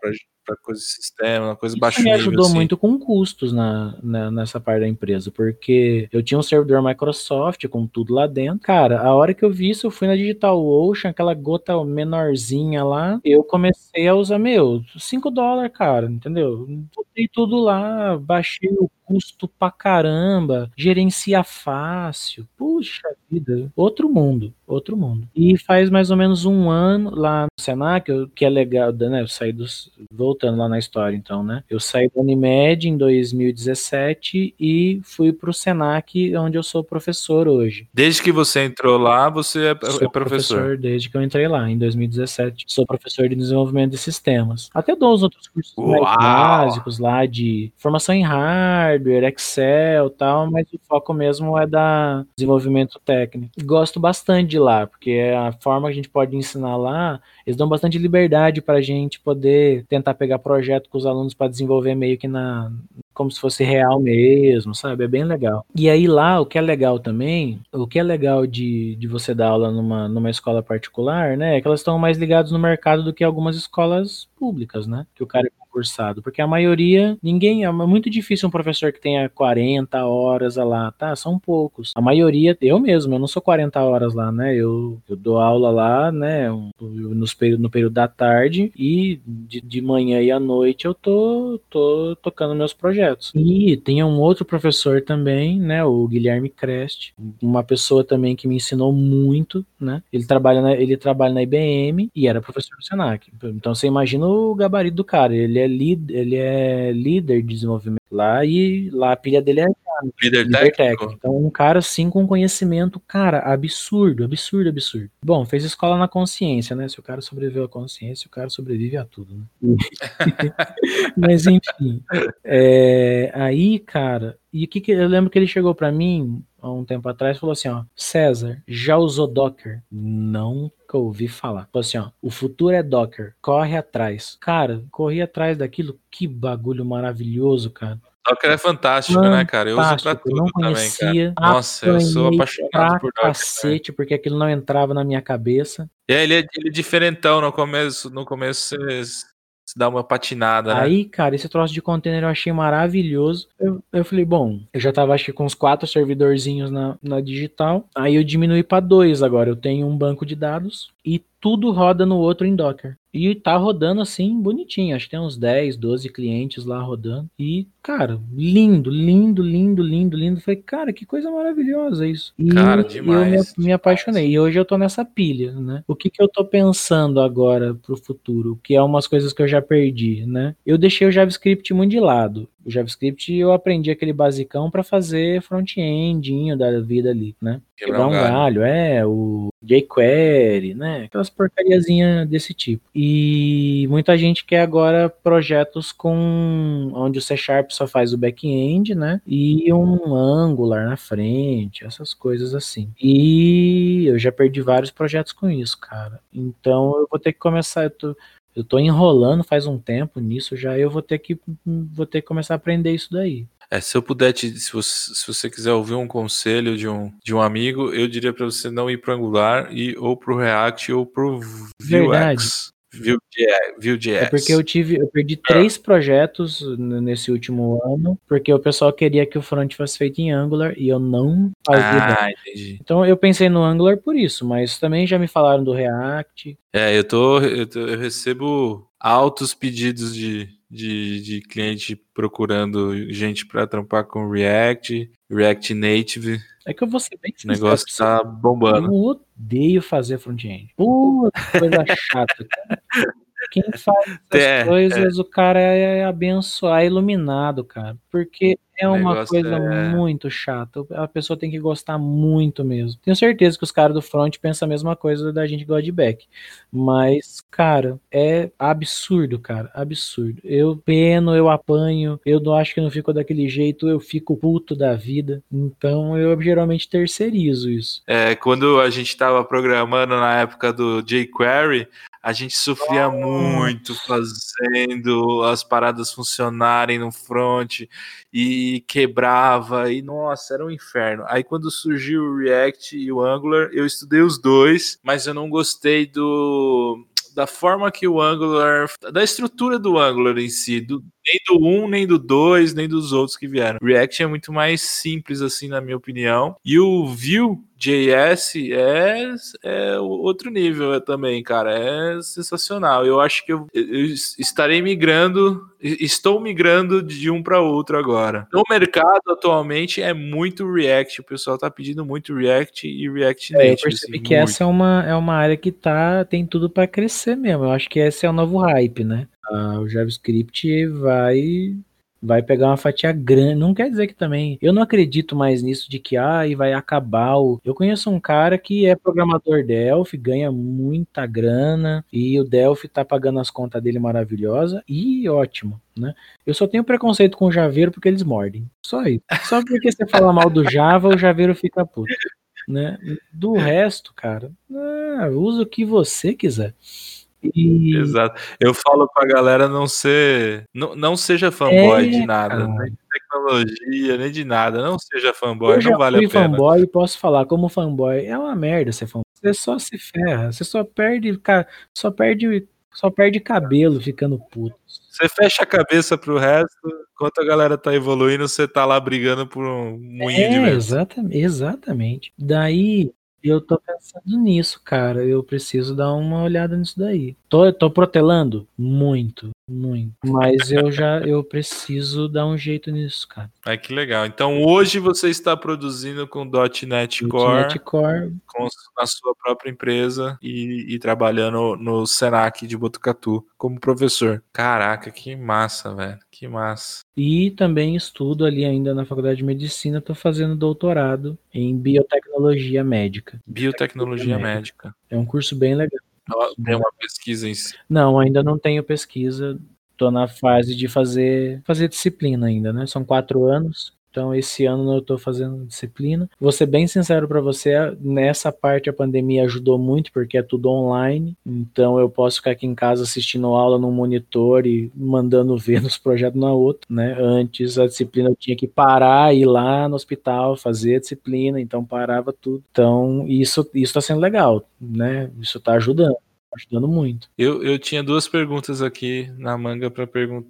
Para coisa de sistema, uma coisa baixo me nível. ajudou assim. muito com custos na, na, nessa parte da empresa, porque eu tinha um servidor Microsoft com tudo lá dentro. Cara, a hora que eu vi isso, eu fui na Digital Ocean, aquela gota menorzinha lá, eu comecei a usar, meu, 5 dólares, cara, entendeu? Botei tudo lá, baixei o custo pra caramba, gerencia fácil. Puxa vida, outro mundo, outro mundo. E faz mais ou menos um ano lá no Senac, que é legal, né? Eu saí dos. Voltando lá na história, então, né? Eu saí da Unimed em 2017 e fui pro Senac, onde eu sou professor hoje. Desde que você entrou lá, você é, é professor? professor? Desde que eu entrei lá, em 2017. Sou professor de desenvolvimento de sistemas. Até dou os outros cursos mais básicos lá de formação em hardware hardware, Excel tal, mas o foco mesmo é da desenvolvimento técnico. Gosto bastante de lá, porque é a forma que a gente pode ensinar lá, eles dão bastante liberdade para a gente poder tentar pegar projeto com os alunos para desenvolver meio que na como se fosse real mesmo, sabe? É bem legal. E aí lá, o que é legal também, o que é legal de, de você dar aula numa, numa escola particular, né? É que elas estão mais ligadas no mercado do que algumas escolas públicas, né? Que o cara cursado, porque a maioria, ninguém, é muito difícil um professor que tenha 40 horas lá, tá? São poucos. A maioria, eu mesmo, eu não sou 40 horas lá, né? Eu, eu dou aula lá, né, nos no período da tarde e de, de manhã e à noite eu tô, tô tocando meus projetos. E tem um outro professor também, né, o Guilherme Crest, uma pessoa também que me ensinou muito, né? Ele trabalha na, ele trabalha na IBM e era professor do Senac. Então você imagina o gabarito do cara, ele é líder, ele é líder de desenvolvimento lá e lá a pilha dele é líder, líder técnico. técnico. Então um cara assim com conhecimento, cara, absurdo, absurdo, absurdo. Bom, fez escola na consciência, né? Se o cara sobreviveu à consciência, o cara sobrevive a tudo, né? Mas enfim, é, aí, cara, e o que, que eu lembro que ele chegou para mim há um tempo atrás e falou assim, ó, César, já usou Docker? Não nunca ouvi falar. Falou assim, ó, o futuro é Docker, corre atrás. Cara, corri atrás daquilo, que bagulho maravilhoso, cara. Docker é fantástico, fantástico, né, cara? Eu uso pra tudo não conhecia, também, cara. Nossa, eu sou apaixonado por Docker. cacete, porque aquilo não entrava na minha cabeça. É, ele é, ele é diferentão no começo. No começo você dá uma patinada, né? Aí, cara, esse troço de container eu achei maravilhoso. Eu, eu falei, bom, eu já tava acho que com uns quatro servidorzinhos na, na digital. Aí eu diminui para dois agora. Eu tenho um banco de dados e tudo roda no outro em Docker. E tá rodando assim, bonitinho. Acho que tem uns 10, 12 clientes lá rodando. E, cara, lindo, lindo, lindo, lindo, lindo. Falei, cara, que coisa maravilhosa isso. E cara, demais, eu me, me, apaixonei. E hoje eu tô nessa pilha, né? O que que eu tô pensando agora pro futuro? Que é umas coisas que eu já perdi, né? Eu deixei o JavaScript muito de lado. O JavaScript eu aprendi aquele basicão para fazer front-endinho da vida ali, né? Quebrar um galho. é, o jQuery, né? Aquelas porcariazinhas desse tipo. E muita gente quer agora projetos com onde o C Sharp só faz o back-end, né? E um Angular na frente, essas coisas assim. E eu já perdi vários projetos com isso, cara. Então eu vou ter que começar. Eu tô, eu tô enrolando faz um tempo nisso já, eu vou ter que vou ter que começar a aprender isso daí. É, se eu puder te, se você, se você quiser ouvir um conselho de um, de um amigo, eu diria para você não ir para Angular e ou para o React ou para o Vue.js. É porque eu tive, eu perdi é. três projetos nesse último ano, porque o pessoal queria que o front fosse feito em Angular e eu não fazia. Ah, entendi. Então eu pensei no Angular por isso, mas também já me falaram do React. É, eu tô, eu, tô, eu recebo altos pedidos de, de, de cliente procurando gente para trampar com React, React Native. É que eu vou ser bem sincero. O negócio tá bombando. Eu odeio fazer front-end. Puta coisa chata. Quem faz essas é, coisas, é. o cara é abençoado, é iluminado, cara. Porque é uma coisa é... muito chata. A pessoa tem que gostar muito mesmo. Tenho certeza que os caras do front pensam a mesma coisa da gente de back. Mas, cara, é absurdo, cara. Absurdo. Eu peno, eu apanho, eu não acho que não fico daquele jeito, eu fico puto da vida. Então eu geralmente terceirizo isso. É, quando a gente tava programando na época do jQuery, a gente sofria muito fazendo as paradas funcionarem no front e quebrava e nossa, era um inferno. Aí quando surgiu o React e o Angular, eu estudei os dois, mas eu não gostei do da forma que o Angular, da estrutura do Angular em si, do, nem do 1, nem do 2, nem dos outros que vieram. React é muito mais simples, assim, na minha opinião. E o Vue.js é, é outro nível também, cara. É sensacional. Eu acho que eu, eu estarei migrando, estou migrando de um para outro agora. No mercado atualmente é muito React. O pessoal tá pedindo muito React e React Native. É, eu percebi assim, que muito. essa é uma, é uma área que tá, tem tudo para crescer mesmo. Eu acho que esse é o novo hype, né? Ah, o JavaScript vai vai pegar uma fatia grande. Não quer dizer que também. Eu não acredito mais nisso de que ah, e vai acabar o. Eu conheço um cara que é programador Delphi, ganha muita grana e o Delphi tá pagando as contas dele maravilhosa e ótimo, né? Eu só tenho preconceito com o Javeiro porque eles mordem. Só isso. Só porque você fala mal do Java, o Javeiro fica puto. Né? Do resto, cara, ah, usa o que você quiser. E... Exato. Eu falo pra galera não ser. Não, não seja fanboy é, de nada, cara. nem de tecnologia, nem de nada. Não seja fanboy, eu não vale a pena. fanboy e posso falar, como fanboy, é uma merda ser fanboy. Você só se ferra, você só perde, só perde, só perde cabelo ficando puto. Você fecha a cabeça pro resto, enquanto a galera tá evoluindo, você tá lá brigando por um moinho é, de vento. Exatamente, exatamente. Daí eu tô pensando nisso, cara. Eu preciso dar uma olhada nisso daí. Tô, tô protelando? Muito, muito. Mas eu já eu preciso dar um jeito nisso, cara. Ai, que legal. Então hoje você está produzindo com .NET Core, .NET Core. Com, na sua própria empresa e, e trabalhando no Senac de Botucatu como professor. Caraca, que massa, velho. Que massa. E também estudo ali ainda na faculdade de medicina, estou fazendo doutorado em biotecnologia médica. Biotecnologia médica. É um curso bem legal. Tem uma pesquisa em si? Não, ainda não tenho pesquisa. Estou na fase de fazer, fazer disciplina ainda, né? São quatro anos. Então, esse ano eu estou fazendo disciplina. Vou ser bem sincero para você, nessa parte a pandemia ajudou muito, porque é tudo online. Então, eu posso ficar aqui em casa assistindo aula no monitor e mandando ver nos projetos na outra, né? Antes, a disciplina eu tinha que parar, ir lá no hospital, fazer a disciplina, então parava tudo. Então, isso está sendo legal, né? Isso está ajudando ajudando muito. Eu, eu tinha duas perguntas aqui na manga para pergun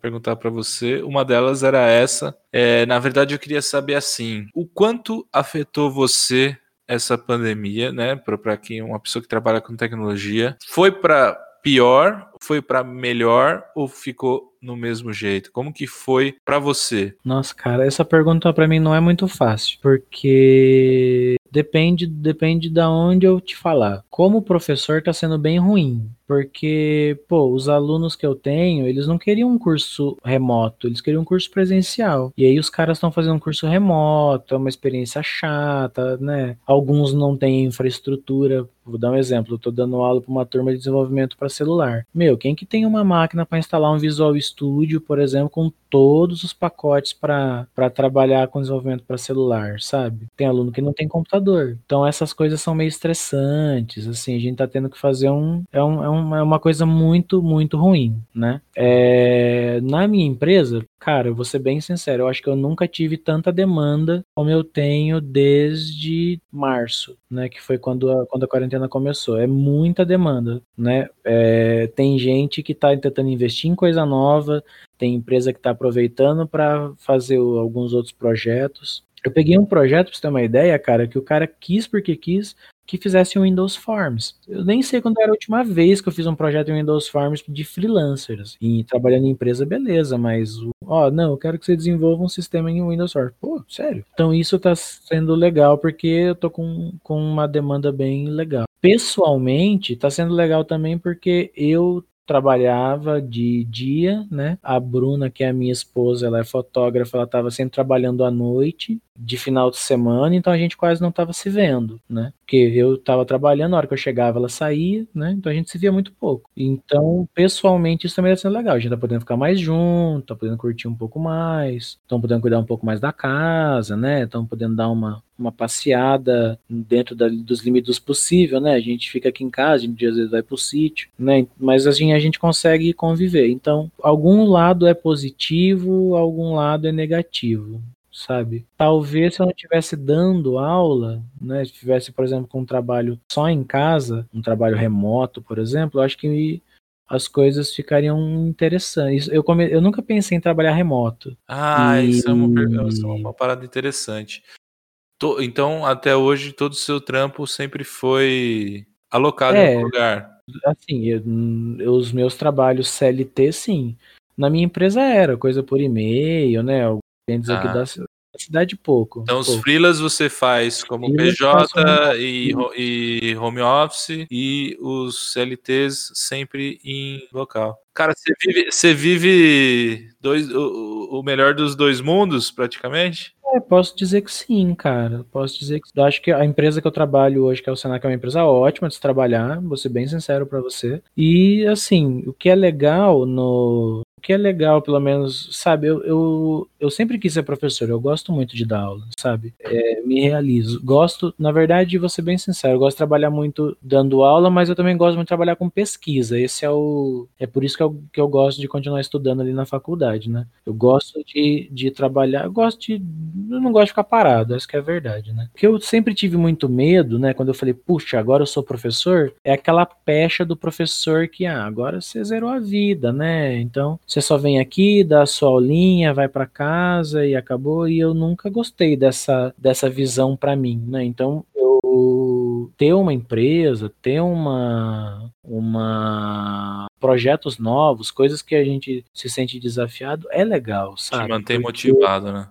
perguntar para você. Uma delas era essa. É, na verdade, eu queria saber assim: o quanto afetou você essa pandemia, né? Para quem uma pessoa que trabalha com tecnologia, foi para pior, foi para melhor ou ficou no mesmo jeito? Como que foi para você? Nossa, cara, essa pergunta para mim não é muito fácil, porque depende depende da onde eu te falar. Como professor tá sendo bem ruim, Porque, pô, os alunos que eu tenho, eles não queriam um curso remoto, eles queriam um curso presencial. E aí os caras estão fazendo um curso remoto, é uma experiência chata, né? Alguns não têm infraestrutura Vou dar um exemplo, eu tô dando aula para uma turma de desenvolvimento para celular. Meu, quem que tem uma máquina para instalar um Visual Studio, por exemplo, com todos os pacotes para trabalhar com desenvolvimento para celular, sabe? Tem aluno que não tem computador. Então essas coisas são meio estressantes, assim, a gente tá tendo que fazer um é, um, é, é uma coisa muito, muito ruim, né? É, na minha empresa, cara, eu vou ser bem sincero, eu acho que eu nunca tive tanta demanda como eu tenho desde março, né? Que foi quando a, quando a quarentena quarentena começou. É muita demanda, né? É, tem gente que está tentando investir em coisa nova, tem empresa que está aproveitando para fazer o, alguns outros projetos. Eu peguei um projeto, para você ter uma ideia, cara, que o cara quis porque quis, que fizesse um Windows Forms. Eu nem sei quando era a última vez que eu fiz um projeto em Windows Forms de freelancers. E trabalhando em empresa, beleza, mas, ó, não, eu quero que você desenvolva um sistema em Windows Forms. Pô, sério. Então isso tá sendo legal porque eu tô com, com uma demanda bem legal. Pessoalmente, tá sendo legal também porque eu trabalhava de dia, né? A Bruna, que é a minha esposa, ela é fotógrafa, ela estava sempre trabalhando à noite, de final de semana, então a gente quase não estava se vendo, né? Porque eu estava trabalhando, na hora que eu chegava ela saía, né? Então a gente se via muito pouco. Então, pessoalmente, isso também está sendo legal. A gente tá podendo ficar mais junto, tá podendo curtir um pouco mais, estão podendo cuidar um pouco mais da casa, né? Estão podendo dar uma, uma passeada dentro da, dos limites possível, né? A gente fica aqui em casa, a gente às vezes vai pro sítio, né? Mas assim a gente consegue conviver. Então, algum lado é positivo, algum lado é negativo, sabe? Talvez se eu não estivesse dando aula, né? Se tivesse, por exemplo, com um trabalho só em casa, um trabalho remoto, por exemplo, eu acho que as coisas ficariam interessantes. Eu, come... eu nunca pensei em trabalhar remoto. Ah, e... isso, é uma, isso é uma parada interessante. Então, até hoje, todo o seu trampo sempre foi alocado é, em um lugar. Assim, eu, os meus trabalhos CLT, sim. Na minha empresa era coisa por e-mail, né? Clientes ah. aqui da, cidade pouco. Então, pouco. os freelas você faz como PJ e, e home office e os CLTs sempre em local. Cara, você vive, você vive dois, o, o melhor dos dois mundos, praticamente? É, posso dizer que sim, cara. Posso dizer que. Eu acho que a empresa que eu trabalho hoje, que é o Senac, é uma empresa ótima de se trabalhar, vou ser bem sincero para você. E, assim, o que é legal no, o que é legal, pelo menos, sabe, eu, eu, eu sempre quis ser professor, eu gosto muito de dar aula, sabe? É, me realizo. Gosto, na verdade, vou ser bem sincero, eu gosto de trabalhar muito dando aula, mas eu também gosto muito de trabalhar com pesquisa. Esse é o. É por isso que eu, que eu gosto de continuar estudando ali na faculdade, né? Eu gosto de, de trabalhar, eu gosto de. Eu não gosto de ficar parado, essa que é a verdade, né? Porque eu sempre tive muito medo, né? Quando eu falei, puxa, agora eu sou professor, é aquela pecha do professor que, ah, agora você zerou a vida, né? Então você só vem aqui, dá a sua aulinha, vai para casa e acabou. E eu nunca gostei dessa, dessa visão para mim, né? Então eu ter uma empresa, ter uma uma projetos novos, coisas que a gente se sente desafiado, é legal, sabe? Te Porque motivado, né?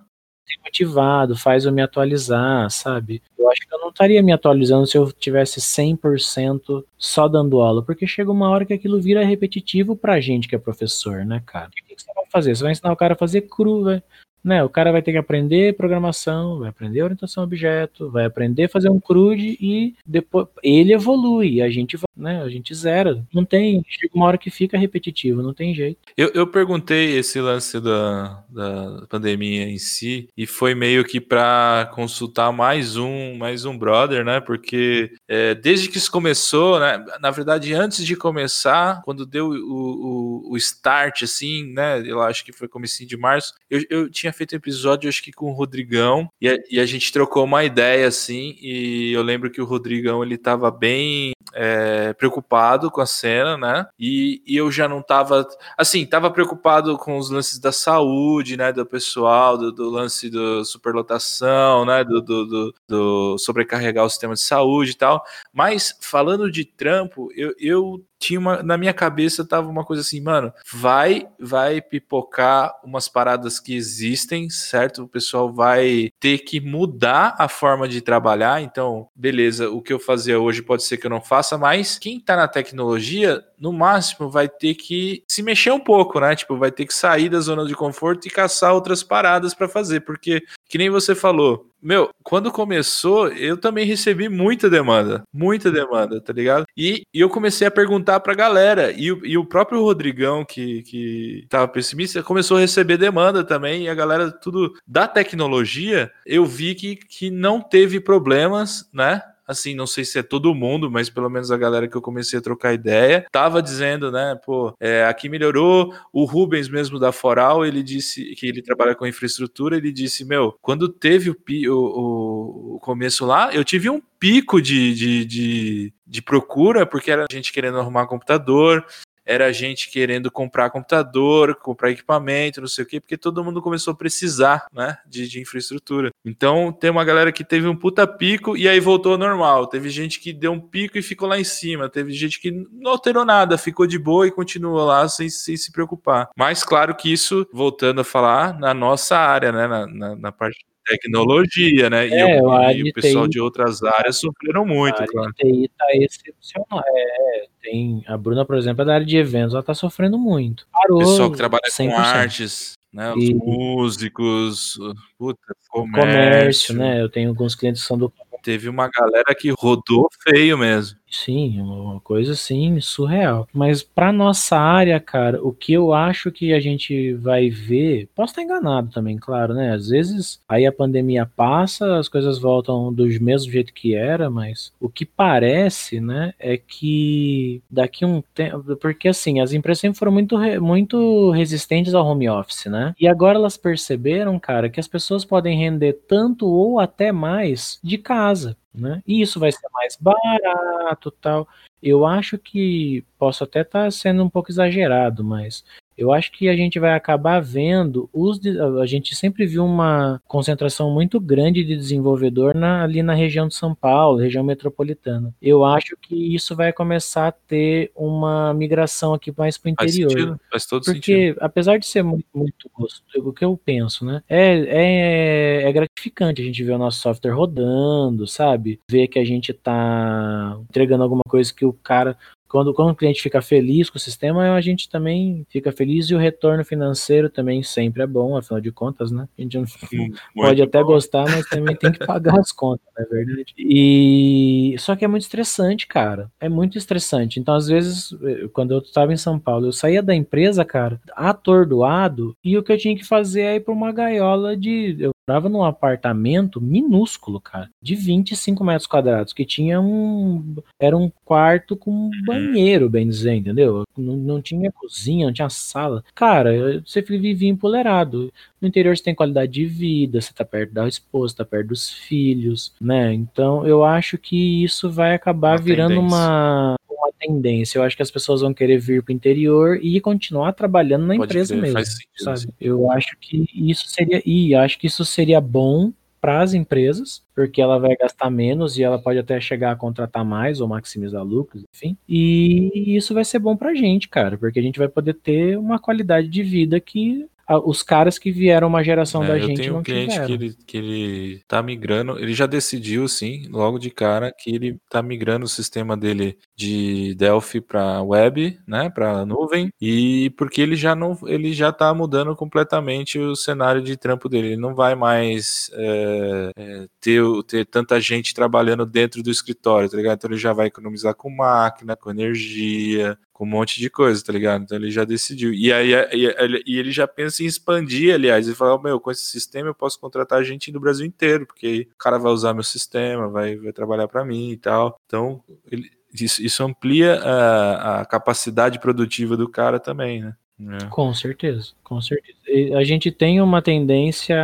Motivado, faz eu me atualizar, sabe? Eu acho que eu não estaria me atualizando se eu tivesse 100% só dando aula, porque chega uma hora que aquilo vira repetitivo pra gente que é professor, né, cara? O que, que você vai fazer? Você vai ensinar o cara a fazer cru, velho. Né, o cara vai ter que aprender programação, vai aprender orientação a objeto, vai aprender a fazer um CRUD e depois ele evolui, a gente né, a gente zera. Não tem, chega uma hora que fica repetitivo, não tem jeito. Eu, eu perguntei esse lance da, da pandemia em si e foi meio que para consultar mais um, mais um brother, né? Porque é, desde que isso começou, né? Na verdade, antes de começar, quando deu o, o, o start, assim, né? Eu acho que foi comecinho de março, eu, eu tinha feito um episódio, acho que com o Rodrigão, e a, e a gente trocou uma ideia, assim, e eu lembro que o Rodrigão, ele tava bem é, preocupado com a cena, né? E, e, eu já não tava, assim, tava preocupado com os lances da saúde, né? Do pessoal, do, do lance da superlotação, né? Do, do, do, sobrecarregar o sistema de saúde e tal. Mas falando de trampo, eu, eu tinha uma, na minha cabeça tava uma coisa assim, mano, vai, vai pipocar umas paradas que existem, certo? O pessoal vai ter que mudar a forma de trabalhar. Então, beleza, o que eu fazia hoje pode ser que eu não faça mais. Quem tá na tecnologia, no máximo, vai ter que se mexer um pouco, né? Tipo, vai ter que sair da zona de conforto e caçar outras paradas para fazer, porque que nem você falou, meu, quando começou, eu também recebi muita demanda, muita demanda, tá ligado? E, e eu comecei a perguntar pra galera, e, e, o próprio Rodrigão, que, que tava pessimista, começou a receber demanda também, e a galera, tudo da tecnologia, eu vi que, que não teve problemas, né? Assim, não sei se é todo mundo, mas pelo menos a galera que eu comecei a trocar ideia, tava dizendo, né, pô, é, aqui melhorou. O Rubens mesmo da Foral, ele disse que ele trabalha com infraestrutura, ele disse, meu, quando teve o, o, o começo lá, eu tive um pico de, de, de, de, procura, porque era gente querendo arrumar computador, era gente querendo comprar computador, comprar equipamento, não sei o quê, porque todo mundo começou a precisar, né, de, de infraestrutura. Então, tem uma galera que teve um puta pico e aí voltou ao normal. Teve gente que deu um pico e ficou lá em cima. Teve gente que não alterou nada, ficou de boa e continuou lá sem, sem se preocupar. Mas, claro que isso, voltando a falar, na nossa área, né, na, na, na parte tecnologia, né? É, e, eu, e o pessoal TI, de outras áreas sofreram muito, a claro. A TI tá excepcional. É, tem, a Bruna, por exemplo, é da área de eventos, ela tá sofrendo muito. Parou, o pessoal que trabalha 100%. com artes, né? Os e... músicos, puta, comércio. comércio, né? Eu tenho alguns clientes que são do Teve uma galera que rodou feio mesmo. Sim, uma coisa assim surreal. Mas para nossa área, cara, o que eu acho que a gente vai ver, posso estar enganado também, claro, né? Às vezes aí a pandemia passa, as coisas voltam do mesmo jeito que era, mas o que parece, né, é que daqui um tempo, porque assim, as empresas sempre foram muito muito resistentes ao home office, né? E agora elas perceberam, cara, que as pessoas podem render tanto ou até mais de casa né? E isso vai ser mais barato, tal. Eu acho que posso até estar tá sendo um pouco exagerado, mas eu acho que a gente vai acabar vendo os a gente sempre viu uma concentração muito grande de desenvolvedor na, ali na região de São Paulo, região metropolitana. Eu acho que isso vai começar a ter uma migração aqui mais para o interior. Faz, sentido, faz todo porque, sentido. apesar de ser muito, muito o que eu penso, né? É, é, é gratificante a gente ver o nosso software rodando, sabe? Ver que a gente tá entregando alguma coisa que o cara quando, quando o cliente fica feliz com o sistema, a gente também fica feliz e o retorno financeiro também sempre é bom, afinal de contas, né? A gente não, Sim, pode até bom. gostar, mas também tem que pagar as contas, não é verdade? E só que é muito estressante, cara. É muito estressante. Então, às vezes, quando eu estava em São Paulo, eu saía da empresa, cara, atordoado, e o que eu tinha que fazer é ir para uma gaiola de. Eu morava num apartamento minúsculo, cara, de 25 metros quadrados, que tinha um. Era um quarto com um banheiro, bem dizer, entendeu? Não, não tinha cozinha, não tinha sala. Cara, você vivia empolerado. No interior você tem qualidade de vida, você tá perto da esposa, tá perto dos filhos, né? Então eu acho que isso vai acabar uma virando tendência. uma uma tendência. Eu acho que as pessoas vão querer vir para o interior e continuar trabalhando na Pode empresa mesmo, sabe? Eu acho que isso seria e acho que isso seria bom para as empresas, porque ela vai gastar menos e ela pode até chegar a contratar mais ou maximizar lucros, enfim. E isso vai ser bom para a gente, cara, porque a gente vai poder ter uma qualidade de vida que os caras que vieram uma geração é, da gente tenho um cliente tiveram. que ele, que ele tá migrando, ele já decidiu, sim, logo de cara, que ele tá migrando o sistema dele de Delphi para web, né, para nuvem, e porque ele já não, ele já tá mudando completamente o cenário de trampo dele, ele não vai mais é, é, ter, ter tanta gente trabalhando dentro do escritório, tá ligado? Então ele já vai economizar com máquina, com energia, com um monte de coisa, tá ligado? Então ele já decidiu. E aí e, e ele já pensa em expandir, aliás, ele fala, meu, com esse sistema eu posso contratar gente do Brasil inteiro, porque o cara vai usar meu sistema, vai, vai trabalhar para mim e tal. Então, ele, isso, isso amplia a, a capacidade produtiva do cara também, né? É. Com certeza, com certeza. A gente tem uma tendência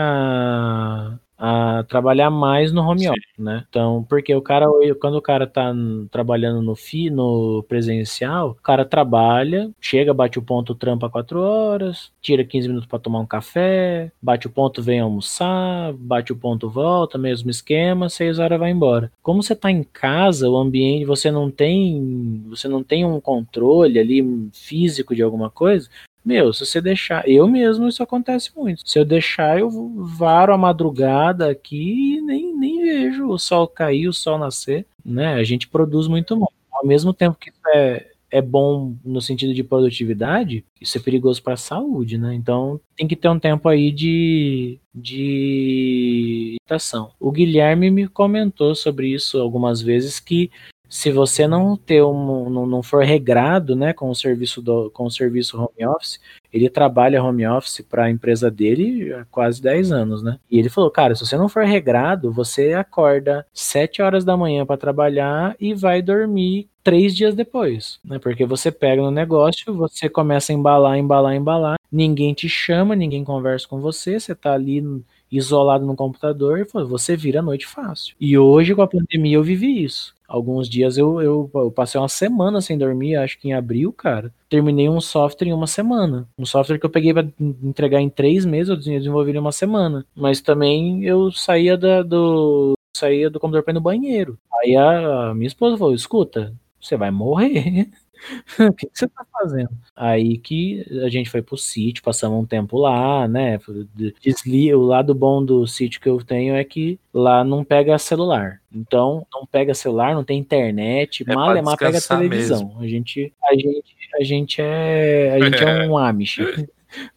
a trabalhar mais no home office, né? Então, porque o cara, quando o cara tá trabalhando no FI, no presencial, o cara trabalha, chega, bate o ponto, trampa quatro horas, tira 15 minutos para tomar um café, bate o ponto, vem almoçar, bate o ponto, volta, mesmo esquema, seis horas vai embora. Como você tá em casa, o ambiente, você não tem, você não tem um controle ali físico de alguma coisa, meu, se você deixar, eu mesmo isso acontece muito. Se eu deixar, eu varo a madrugada aqui e nem, nem vejo o sol cair, o sol nascer, né? A gente produz muito mal. Ao mesmo tempo que é, é bom no sentido de produtividade, isso é perigoso para a saúde, né? Então tem que ter um tempo aí de de estação. O Guilherme me comentou sobre isso algumas vezes que se você não ter um, não, não for regrado, né, com o serviço do, com o serviço home office, ele trabalha home office para a empresa dele há quase 10 anos, né? E ele falou, cara, se você não for regrado, você acorda 7 horas da manhã para trabalhar e vai dormir três dias depois, né? Porque você pega no negócio, você começa a embalar, embalar, embalar, ninguém te chama, ninguém conversa com você, você tá ali isolado no computador, você vira a noite fácil. E hoje, com a pandemia, eu vivi isso. Alguns dias eu, eu, eu, passei uma semana sem dormir, acho que em abril, cara. Terminei um software em uma semana. Um software que eu peguei para entregar em três meses, eu desenvolvi em uma semana. Mas também eu saía da, do. saía do computador para ir no banheiro. Aí a, a minha esposa falou: escuta, você vai morrer. o que, você tá fazendo? Aí que a gente foi pro sítio, passamos um tempo lá, né? Desli... O lado bom do sítio que eu tenho é que lá não pega celular. Então, não pega celular, não tem internet, é mal é pega televisão. Mesmo. A gente, a gente, a gente é, a gente é um Amish.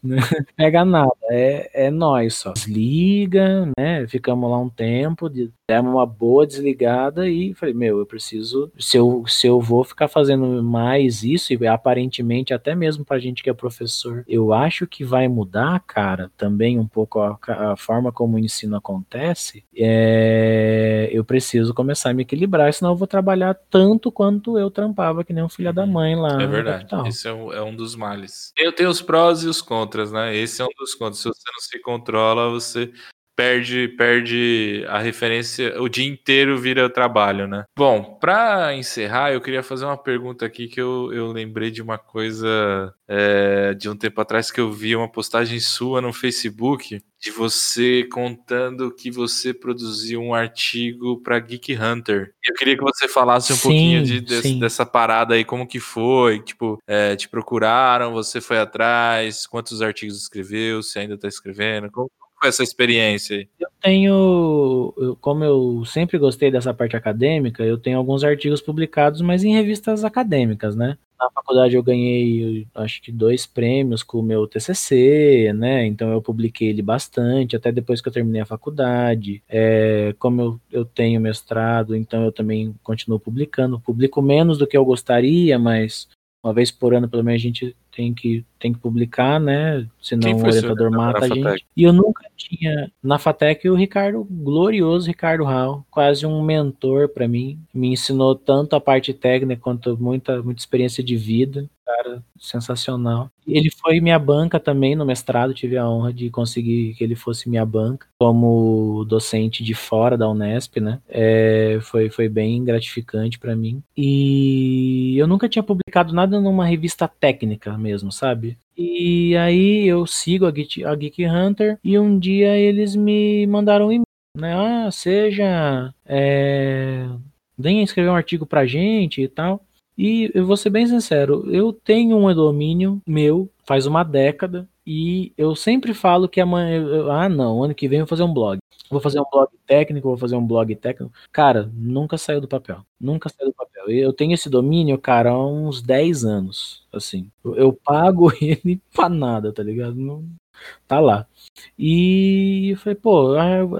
Não pega nada, é, é nós só. Desliga, né? Ficamos lá um tempo, demos uma boa desligada e falei, meu, eu preciso, se eu, se eu vou ficar fazendo mais isso, e aparentemente até mesmo pra gente que é professor, eu acho que vai mudar, cara, também um pouco a, a forma como o ensino acontece, é, eu preciso começar a me equilibrar, senão eu vou trabalhar tanto quanto eu trampava, que nem um filho da uhum. mãe lá. É verdade, esse é um, é um dos males. Eu tenho os prós e os contras, né? Esse é um dos contras. Se você não se controla, você perde perde a referência, o dia inteiro vira trabalho, né? Bom, para encerrar, eu queria fazer uma pergunta aqui que eu, eu lembrei de uma coisa é, de um tempo atrás que eu vi uma postagem sua no Facebook de você contando que você produziu um artigo para Geek Hunter. Eu queria que você falasse um sim, pouquinho de, de, dessa parada aí, como que foi, tipo, é, te procuraram, você foi atrás, quantos artigos escreveu, se ainda está escrevendo, como, foi essa experiência aí? Eu tenho, como eu sempre gostei dessa parte acadêmica, eu tenho alguns artigos publicados, mas em revistas acadêmicas, né? Na faculdade eu ganhei, acho que dois prêmios com o meu TCC, né? Então eu publiquei ele bastante, até depois que eu terminei a faculdade. É, como eu, eu tenho mestrado, então eu também continuo publicando. Publico menos do que eu gostaria, mas uma vez por ano, pelo menos, a gente tem que, tem que publicar, né? Senão o orientador mata a gente. E eu nunca tinha na Fatec o Ricardo, glorioso Ricardo Hall, quase um mentor para mim. Me ensinou tanto a parte técnica quanto muita, muita experiência de vida. Cara, sensacional. Ele foi minha banca também no mestrado, tive a honra de conseguir que ele fosse minha banca, como docente de fora da Unesp, né? É, foi, foi bem gratificante para mim. E eu nunca tinha publicado nada numa revista técnica mesmo, sabe? E aí eu sigo a Geek, a Geek Hunter e um dia eles me mandaram um e-mail, né? Ah, seja. É, venha escrever um artigo pra gente e tal. E eu vou ser bem sincero, eu tenho um domínio meu faz uma década e eu sempre falo que amanhã, eu, ah não, ano que vem eu vou fazer um blog. Vou fazer um blog técnico, vou fazer um blog técnico. Cara, nunca saiu do papel. Nunca saiu do papel. Eu tenho esse domínio, cara, há uns 10 anos, assim. Eu, eu pago ele pra nada, tá ligado? Não, tá lá. E eu falei, pô,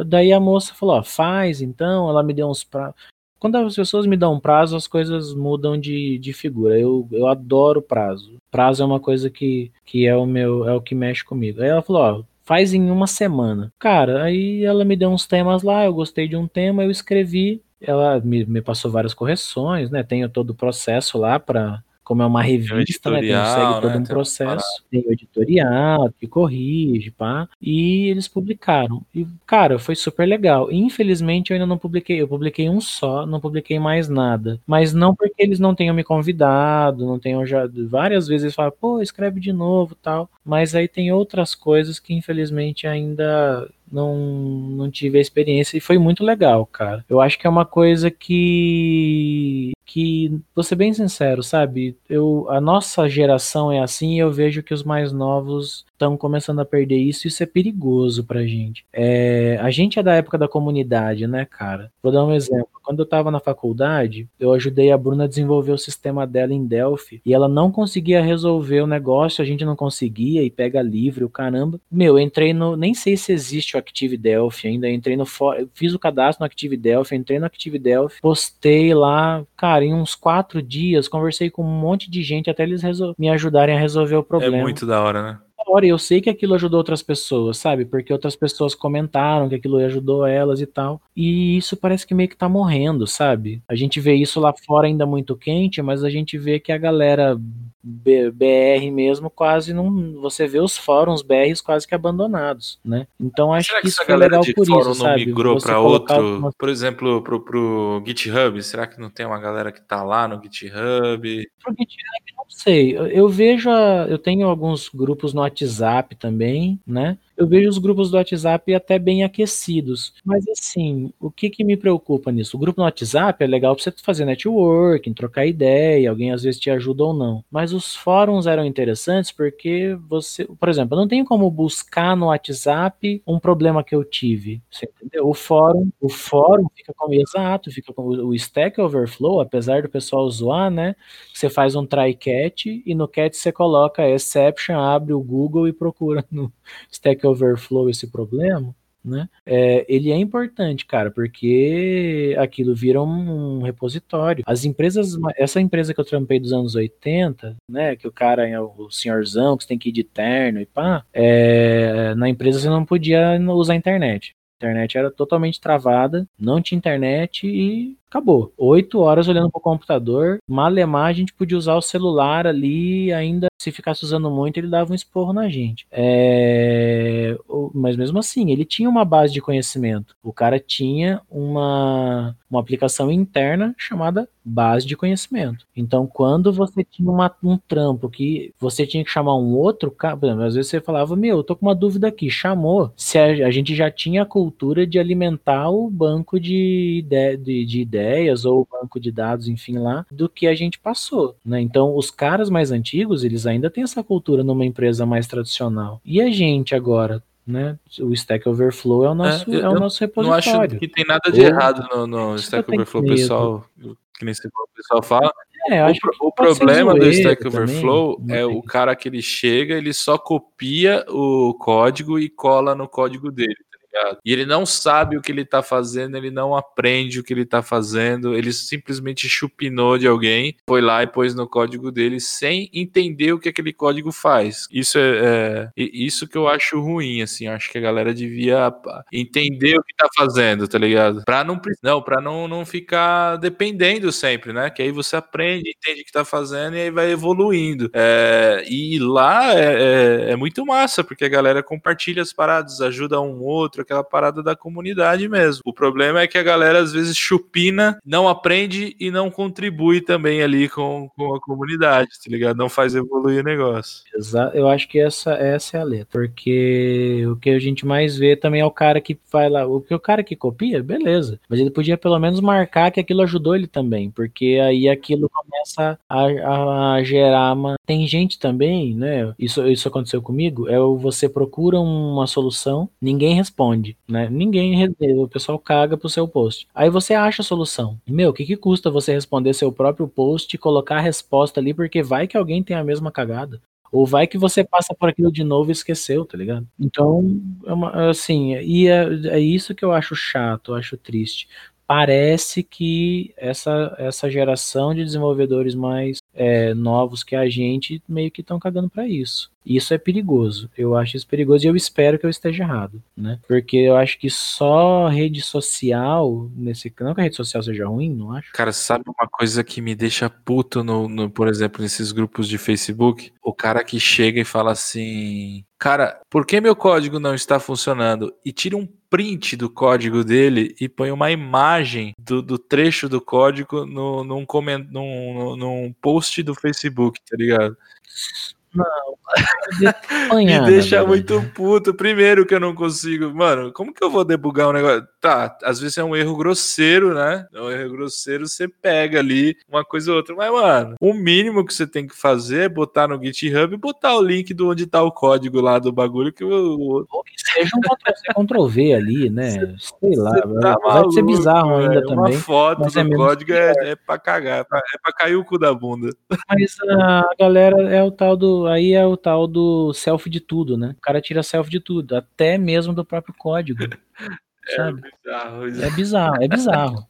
daí a moça falou, ó, faz então, ela me deu uns pra quando as pessoas me dão prazo, as coisas mudam de, de figura. Eu, eu adoro prazo. Prazo é uma coisa que, que é o meu é o que mexe comigo. Aí ela falou, ó, faz em uma semana. Cara, aí ela me deu uns temas lá, eu gostei de um tema, eu escrevi. Ela me, me passou várias correções, né? Tenho todo o processo lá para como é uma revista, né, tem, segue todo né, um processo, tem o editorial que corrige, pá, e eles publicaram. E, cara, foi super legal. Infelizmente, eu ainda não publiquei, eu publiquei um só, não publiquei mais nada. Mas não porque eles não tenham me convidado, não tenham já, várias vezes eles falam, pô, escreve de novo, tal, mas aí tem outras coisas que infelizmente ainda não, não tive a experiência e foi muito legal, cara. Eu acho que é uma coisa que que, vou ser bem sincero, sabe? Eu, a nossa geração é assim e eu vejo que os mais novos estão começando a perder isso e isso é perigoso pra gente. É, a gente é da época da comunidade, né, cara? Vou dar um exemplo. Quando eu tava na faculdade, eu ajudei a Bruna a desenvolver o sistema dela em Delphi e ela não conseguia resolver o negócio, a gente não conseguia e pega livre, o caramba. Meu, eu entrei no. Nem sei se existe o Active Delphi ainda. Entrei no. Fiz o cadastro no Active Delphi, entrei no Active Delphi, postei lá, cara, em uns quatro dias, conversei com um monte de gente até eles me ajudarem a resolver o é problema. É muito da hora, né? E eu sei que aquilo ajudou outras pessoas, sabe? Porque outras pessoas comentaram que aquilo ajudou elas e tal. E isso parece que meio que tá morrendo, sabe? A gente vê isso lá fora ainda muito quente, mas a gente vê que a galera BR mesmo quase não. Você vê os fóruns BRs quase que abandonados, né? Então acho será que, que isso é legal por isso, sabe? Não migrou para outro, por exemplo, pro, pro GitHub, será que não tem uma galera que tá lá no GitHub? Pro GitHub sei. Eu vejo, a, eu tenho alguns grupos no WhatsApp também, né? Eu vejo os grupos do WhatsApp até bem aquecidos. Mas assim, o que, que me preocupa nisso? O grupo no WhatsApp é legal para você fazer networking, trocar ideia, alguém às vezes te ajuda ou não. Mas os fóruns eram interessantes porque você, por exemplo, eu não tenho como buscar no WhatsApp um problema que eu tive. Você entendeu? O fórum, o fórum fica com exato, fica com o Stack Overflow, apesar do pessoal zoar, né? Você faz um try catch e no catch você coloca exception, abre o Google e procura no Stack Overflow esse problema, né? É, ele é importante, cara, porque aquilo vira um repositório. As empresas, essa empresa que eu trampei dos anos 80, né, que o cara é o senhorzão, que você tem que ir de terno e pá, é, na empresa você não podia usar a internet. A internet era totalmente travada, não tinha internet e acabou. Oito horas olhando pro computador, malemar a gente podia usar o celular ali, ainda se ficasse usando muito, ele dava um esporro na gente. É... Mas mesmo assim, ele tinha uma base de conhecimento. O cara tinha uma, uma aplicação interna chamada base de conhecimento. Então, quando você tinha uma, um trampo que você tinha que chamar um outro cara, às vezes você falava, meu, eu tô com uma dúvida aqui, chamou. Se a, a gente já tinha a cultura de alimentar o banco de, de, de, ideias ou banco de dados, enfim, lá, do que a gente passou, né? Então, os caras mais antigos, eles ainda têm essa cultura numa empresa mais tradicional. E a gente agora, né? O Stack Overflow é o nosso, é, é o nosso repositório. Não acho que tem nada de ou, errado no, no Stack Overflow, pessoal, que nem o pessoal fala. É, o, o problema do Stack Overflow também, é o cara que ele chega, ele só copia o código e cola no código dele ligado? E ele não sabe o que ele tá fazendo, ele não aprende o que ele tá fazendo, ele simplesmente chupinou de alguém, foi lá e pôs no código dele sem entender o que aquele código faz. Isso é, é isso que eu acho ruim, assim, acho que a galera devia entender o que tá fazendo, tá ligado? Pra não, não, pra não, não ficar dependendo sempre, né? Que aí você aprende, entende o que tá fazendo e aí vai evoluindo. É, e lá é, é, é muito massa, porque a galera compartilha as paradas, ajuda um outro, aquela parada da comunidade mesmo. O problema é que a galera às vezes chupina, não aprende e não contribui também ali com, com a comunidade, tá ligado? Não faz evoluir o negócio. Exato, eu acho que essa, essa é a letra, porque o que a gente mais vê também é o cara que vai lá, o o cara que copia, beleza, mas ele podia pelo menos marcar que aquilo ajudou ele também, porque aí aquilo começa a, a gerar uma. Tem gente também, né? Isso, isso aconteceu comigo, é você procura uma solução, ninguém responde responde, né? Ninguém, o pessoal caga pro seu post. Aí você acha a solução. Meu, o que, que custa você responder seu próprio post e colocar a resposta ali, porque vai que alguém tem a mesma cagada. Ou vai que você passa por aquilo de novo e esqueceu, tá ligado? Então, é uma, assim, e é, é isso que eu acho chato, eu acho triste parece que essa, essa geração de desenvolvedores mais é, novos que a gente meio que estão cagando para isso. Isso é perigoso. Eu acho isso perigoso e eu espero que eu esteja errado, né? Porque eu acho que só rede social, nesse não que a rede social seja ruim, não acho. Cara, sabe uma coisa que me deixa puto no, no por exemplo, nesses grupos de Facebook? O cara que chega e fala assim: Cara, por que meu código não está funcionando? E tira um print do código dele e põe uma imagem do, do trecho do código no, num, coment, num, num post do Facebook, tá ligado? Não. Me deixa muito puto. Primeiro que eu não consigo. Mano, como que eu vou debugar um negócio? Tá, às vezes é um erro grosseiro, né? É um erro grosseiro, você pega ali uma coisa ou outra. Mas, mano, o mínimo que você tem que fazer é botar no GitHub e botar o link de onde tá o código lá do bagulho que eu. Seja um Ctrl-C, Ctrl-V ali, né? Sei lá. Tá vai ser bizarro ainda também. Uma foto do é código é, é pra cagar, é pra, é pra cair o cu da bunda. Mas a galera é o tal do aí é o tal do selfie de tudo, né? O cara tira selfie de tudo, até mesmo do próprio código. É sabe? bizarro, é bizarro, é bizarro.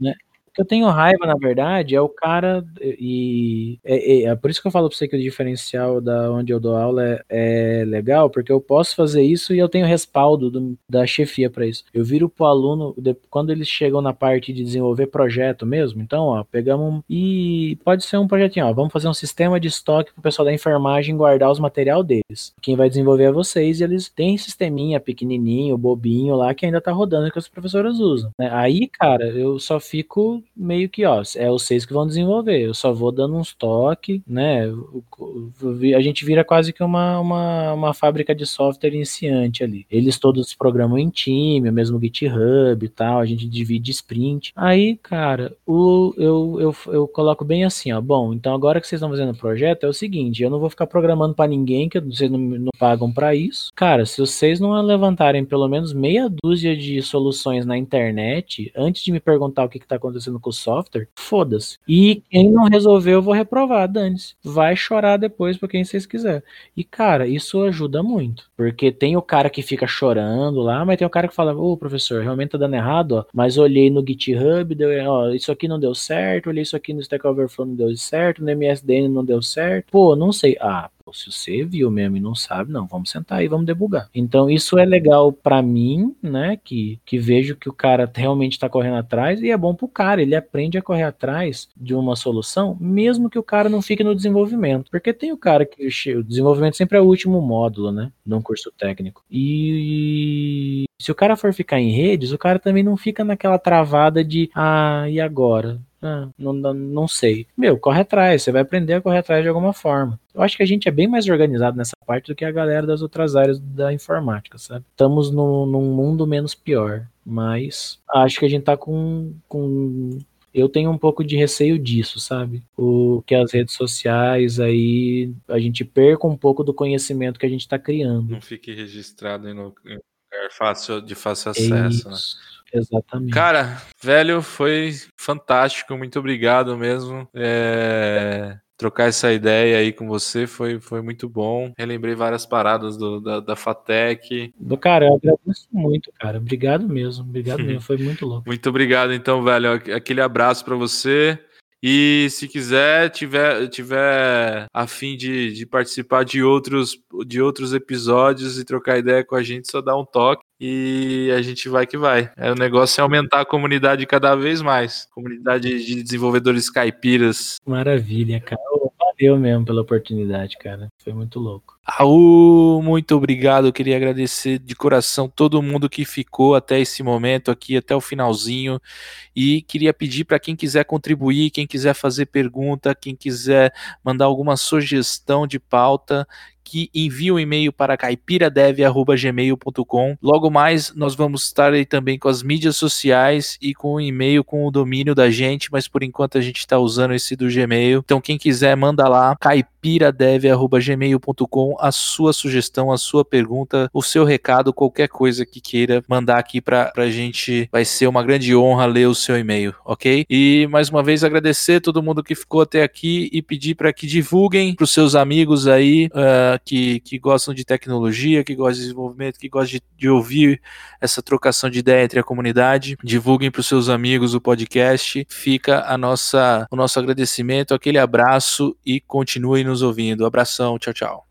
né? O que eu tenho raiva, na verdade, é o cara. E é, é, é, por isso que eu falo pra você que o diferencial da onde eu dou aula é, é legal, porque eu posso fazer isso e eu tenho respaldo do, da chefia para isso. Eu viro pro aluno, de, quando eles chegam na parte de desenvolver projeto mesmo, então, ó, pegamos. Um, e pode ser um projetinho, ó, vamos fazer um sistema de estoque pro pessoal da enfermagem guardar os material deles. Quem vai desenvolver é vocês e eles têm sisteminha pequenininho, bobinho lá que ainda tá rodando que os professores usam. Né? Aí, cara, eu só fico meio que, ó, é vocês que vão desenvolver. Eu só vou dando uns toques, né? A gente vira quase que uma, uma, uma fábrica de software iniciante ali. Eles todos programam em time, o mesmo GitHub e tal, a gente divide sprint. Aí, cara, o, eu, eu, eu coloco bem assim, ó. Bom, então agora que vocês estão fazendo o projeto, é o seguinte: eu não vou ficar programando para ninguém, que vocês não, não pagam para isso. Cara, se vocês não levantarem pelo menos meia dúzia de soluções na internet, antes de me perguntar o que, que tá acontecendo acontecendo com o software, foda-se. E quem não resolveu, eu vou reprovar, dane-se. Vai chorar depois pra quem vocês quiser. E, cara, isso ajuda muito. Porque tem o cara que fica chorando lá, mas tem o cara que fala, ô, oh, professor, realmente tá dando errado, ó. Mas olhei no GitHub, deu, ó, isso aqui não deu certo, olhei isso aqui no Stack Overflow não deu certo, no MSDN não deu certo. Pô, não sei. Ah, se você viu mesmo e não sabe, não, vamos sentar e vamos debugar. Então isso é legal para mim, né, que, que vejo que o cara realmente está correndo atrás e é bom pro cara, ele aprende a correr atrás de uma solução, mesmo que o cara não fique no desenvolvimento, porque tem o cara que o desenvolvimento sempre é o último módulo, né, num curso técnico. E se o cara for ficar em redes, o cara também não fica naquela travada de ah, e agora? Ah, não, não sei. Meu, corre atrás, você vai aprender a correr atrás de alguma forma. Eu acho que a gente é bem mais organizado nessa parte do que a galera das outras áreas da informática, sabe? Estamos no, num mundo menos pior, mas acho que a gente tá com, com eu tenho um pouco de receio disso, sabe? O que as redes sociais aí a gente perca um pouco do conhecimento que a gente está criando. Não fique registrado em lugar fácil de fácil acesso, né? Exatamente. Cara, velho, foi fantástico. Muito obrigado mesmo. É trocar essa ideia aí com você foi, foi muito bom. Relembrei várias paradas do, da, da FATEC. Do cara, eu agradeço muito, cara. Obrigado mesmo. Obrigado mesmo. Foi muito louco. Muito obrigado, então, velho. Aquele abraço para você. E se quiser, tiver, tiver a fim de, de participar de outros, de outros episódios e trocar ideia com a gente, só dá um toque e a gente vai que vai. É, o negócio é aumentar a comunidade cada vez mais. Comunidade de desenvolvedores caipiras. Maravilha, cara. Valeu mesmo pela oportunidade, cara. Foi muito louco. Raul, muito obrigado. Eu queria agradecer de coração todo mundo que ficou até esse momento aqui, até o finalzinho. E queria pedir para quem quiser contribuir, quem quiser fazer pergunta, quem quiser mandar alguma sugestão de pauta, que envie um e-mail para caipiradev.gmail.com. Logo mais, nós vamos estar aí também com as mídias sociais e com o e-mail com o domínio da gente, mas por enquanto a gente está usando esse do Gmail. Então, quem quiser, manda lá, caipiradev.gmail.com, a sua sugestão, a sua pergunta, o seu recado, qualquer coisa que queira mandar aqui para a gente. Vai ser uma grande honra ler o seu e-mail, ok? E mais uma vez agradecer todo mundo que ficou até aqui e pedir para que divulguem para os seus amigos aí. Uh, que, que gostam de tecnologia, que gostam de desenvolvimento, que gostam de, de ouvir essa trocação de ideia entre a comunidade. Divulguem para os seus amigos o podcast. Fica a nossa, o nosso agradecimento, aquele abraço e continuem nos ouvindo. Abração, tchau, tchau.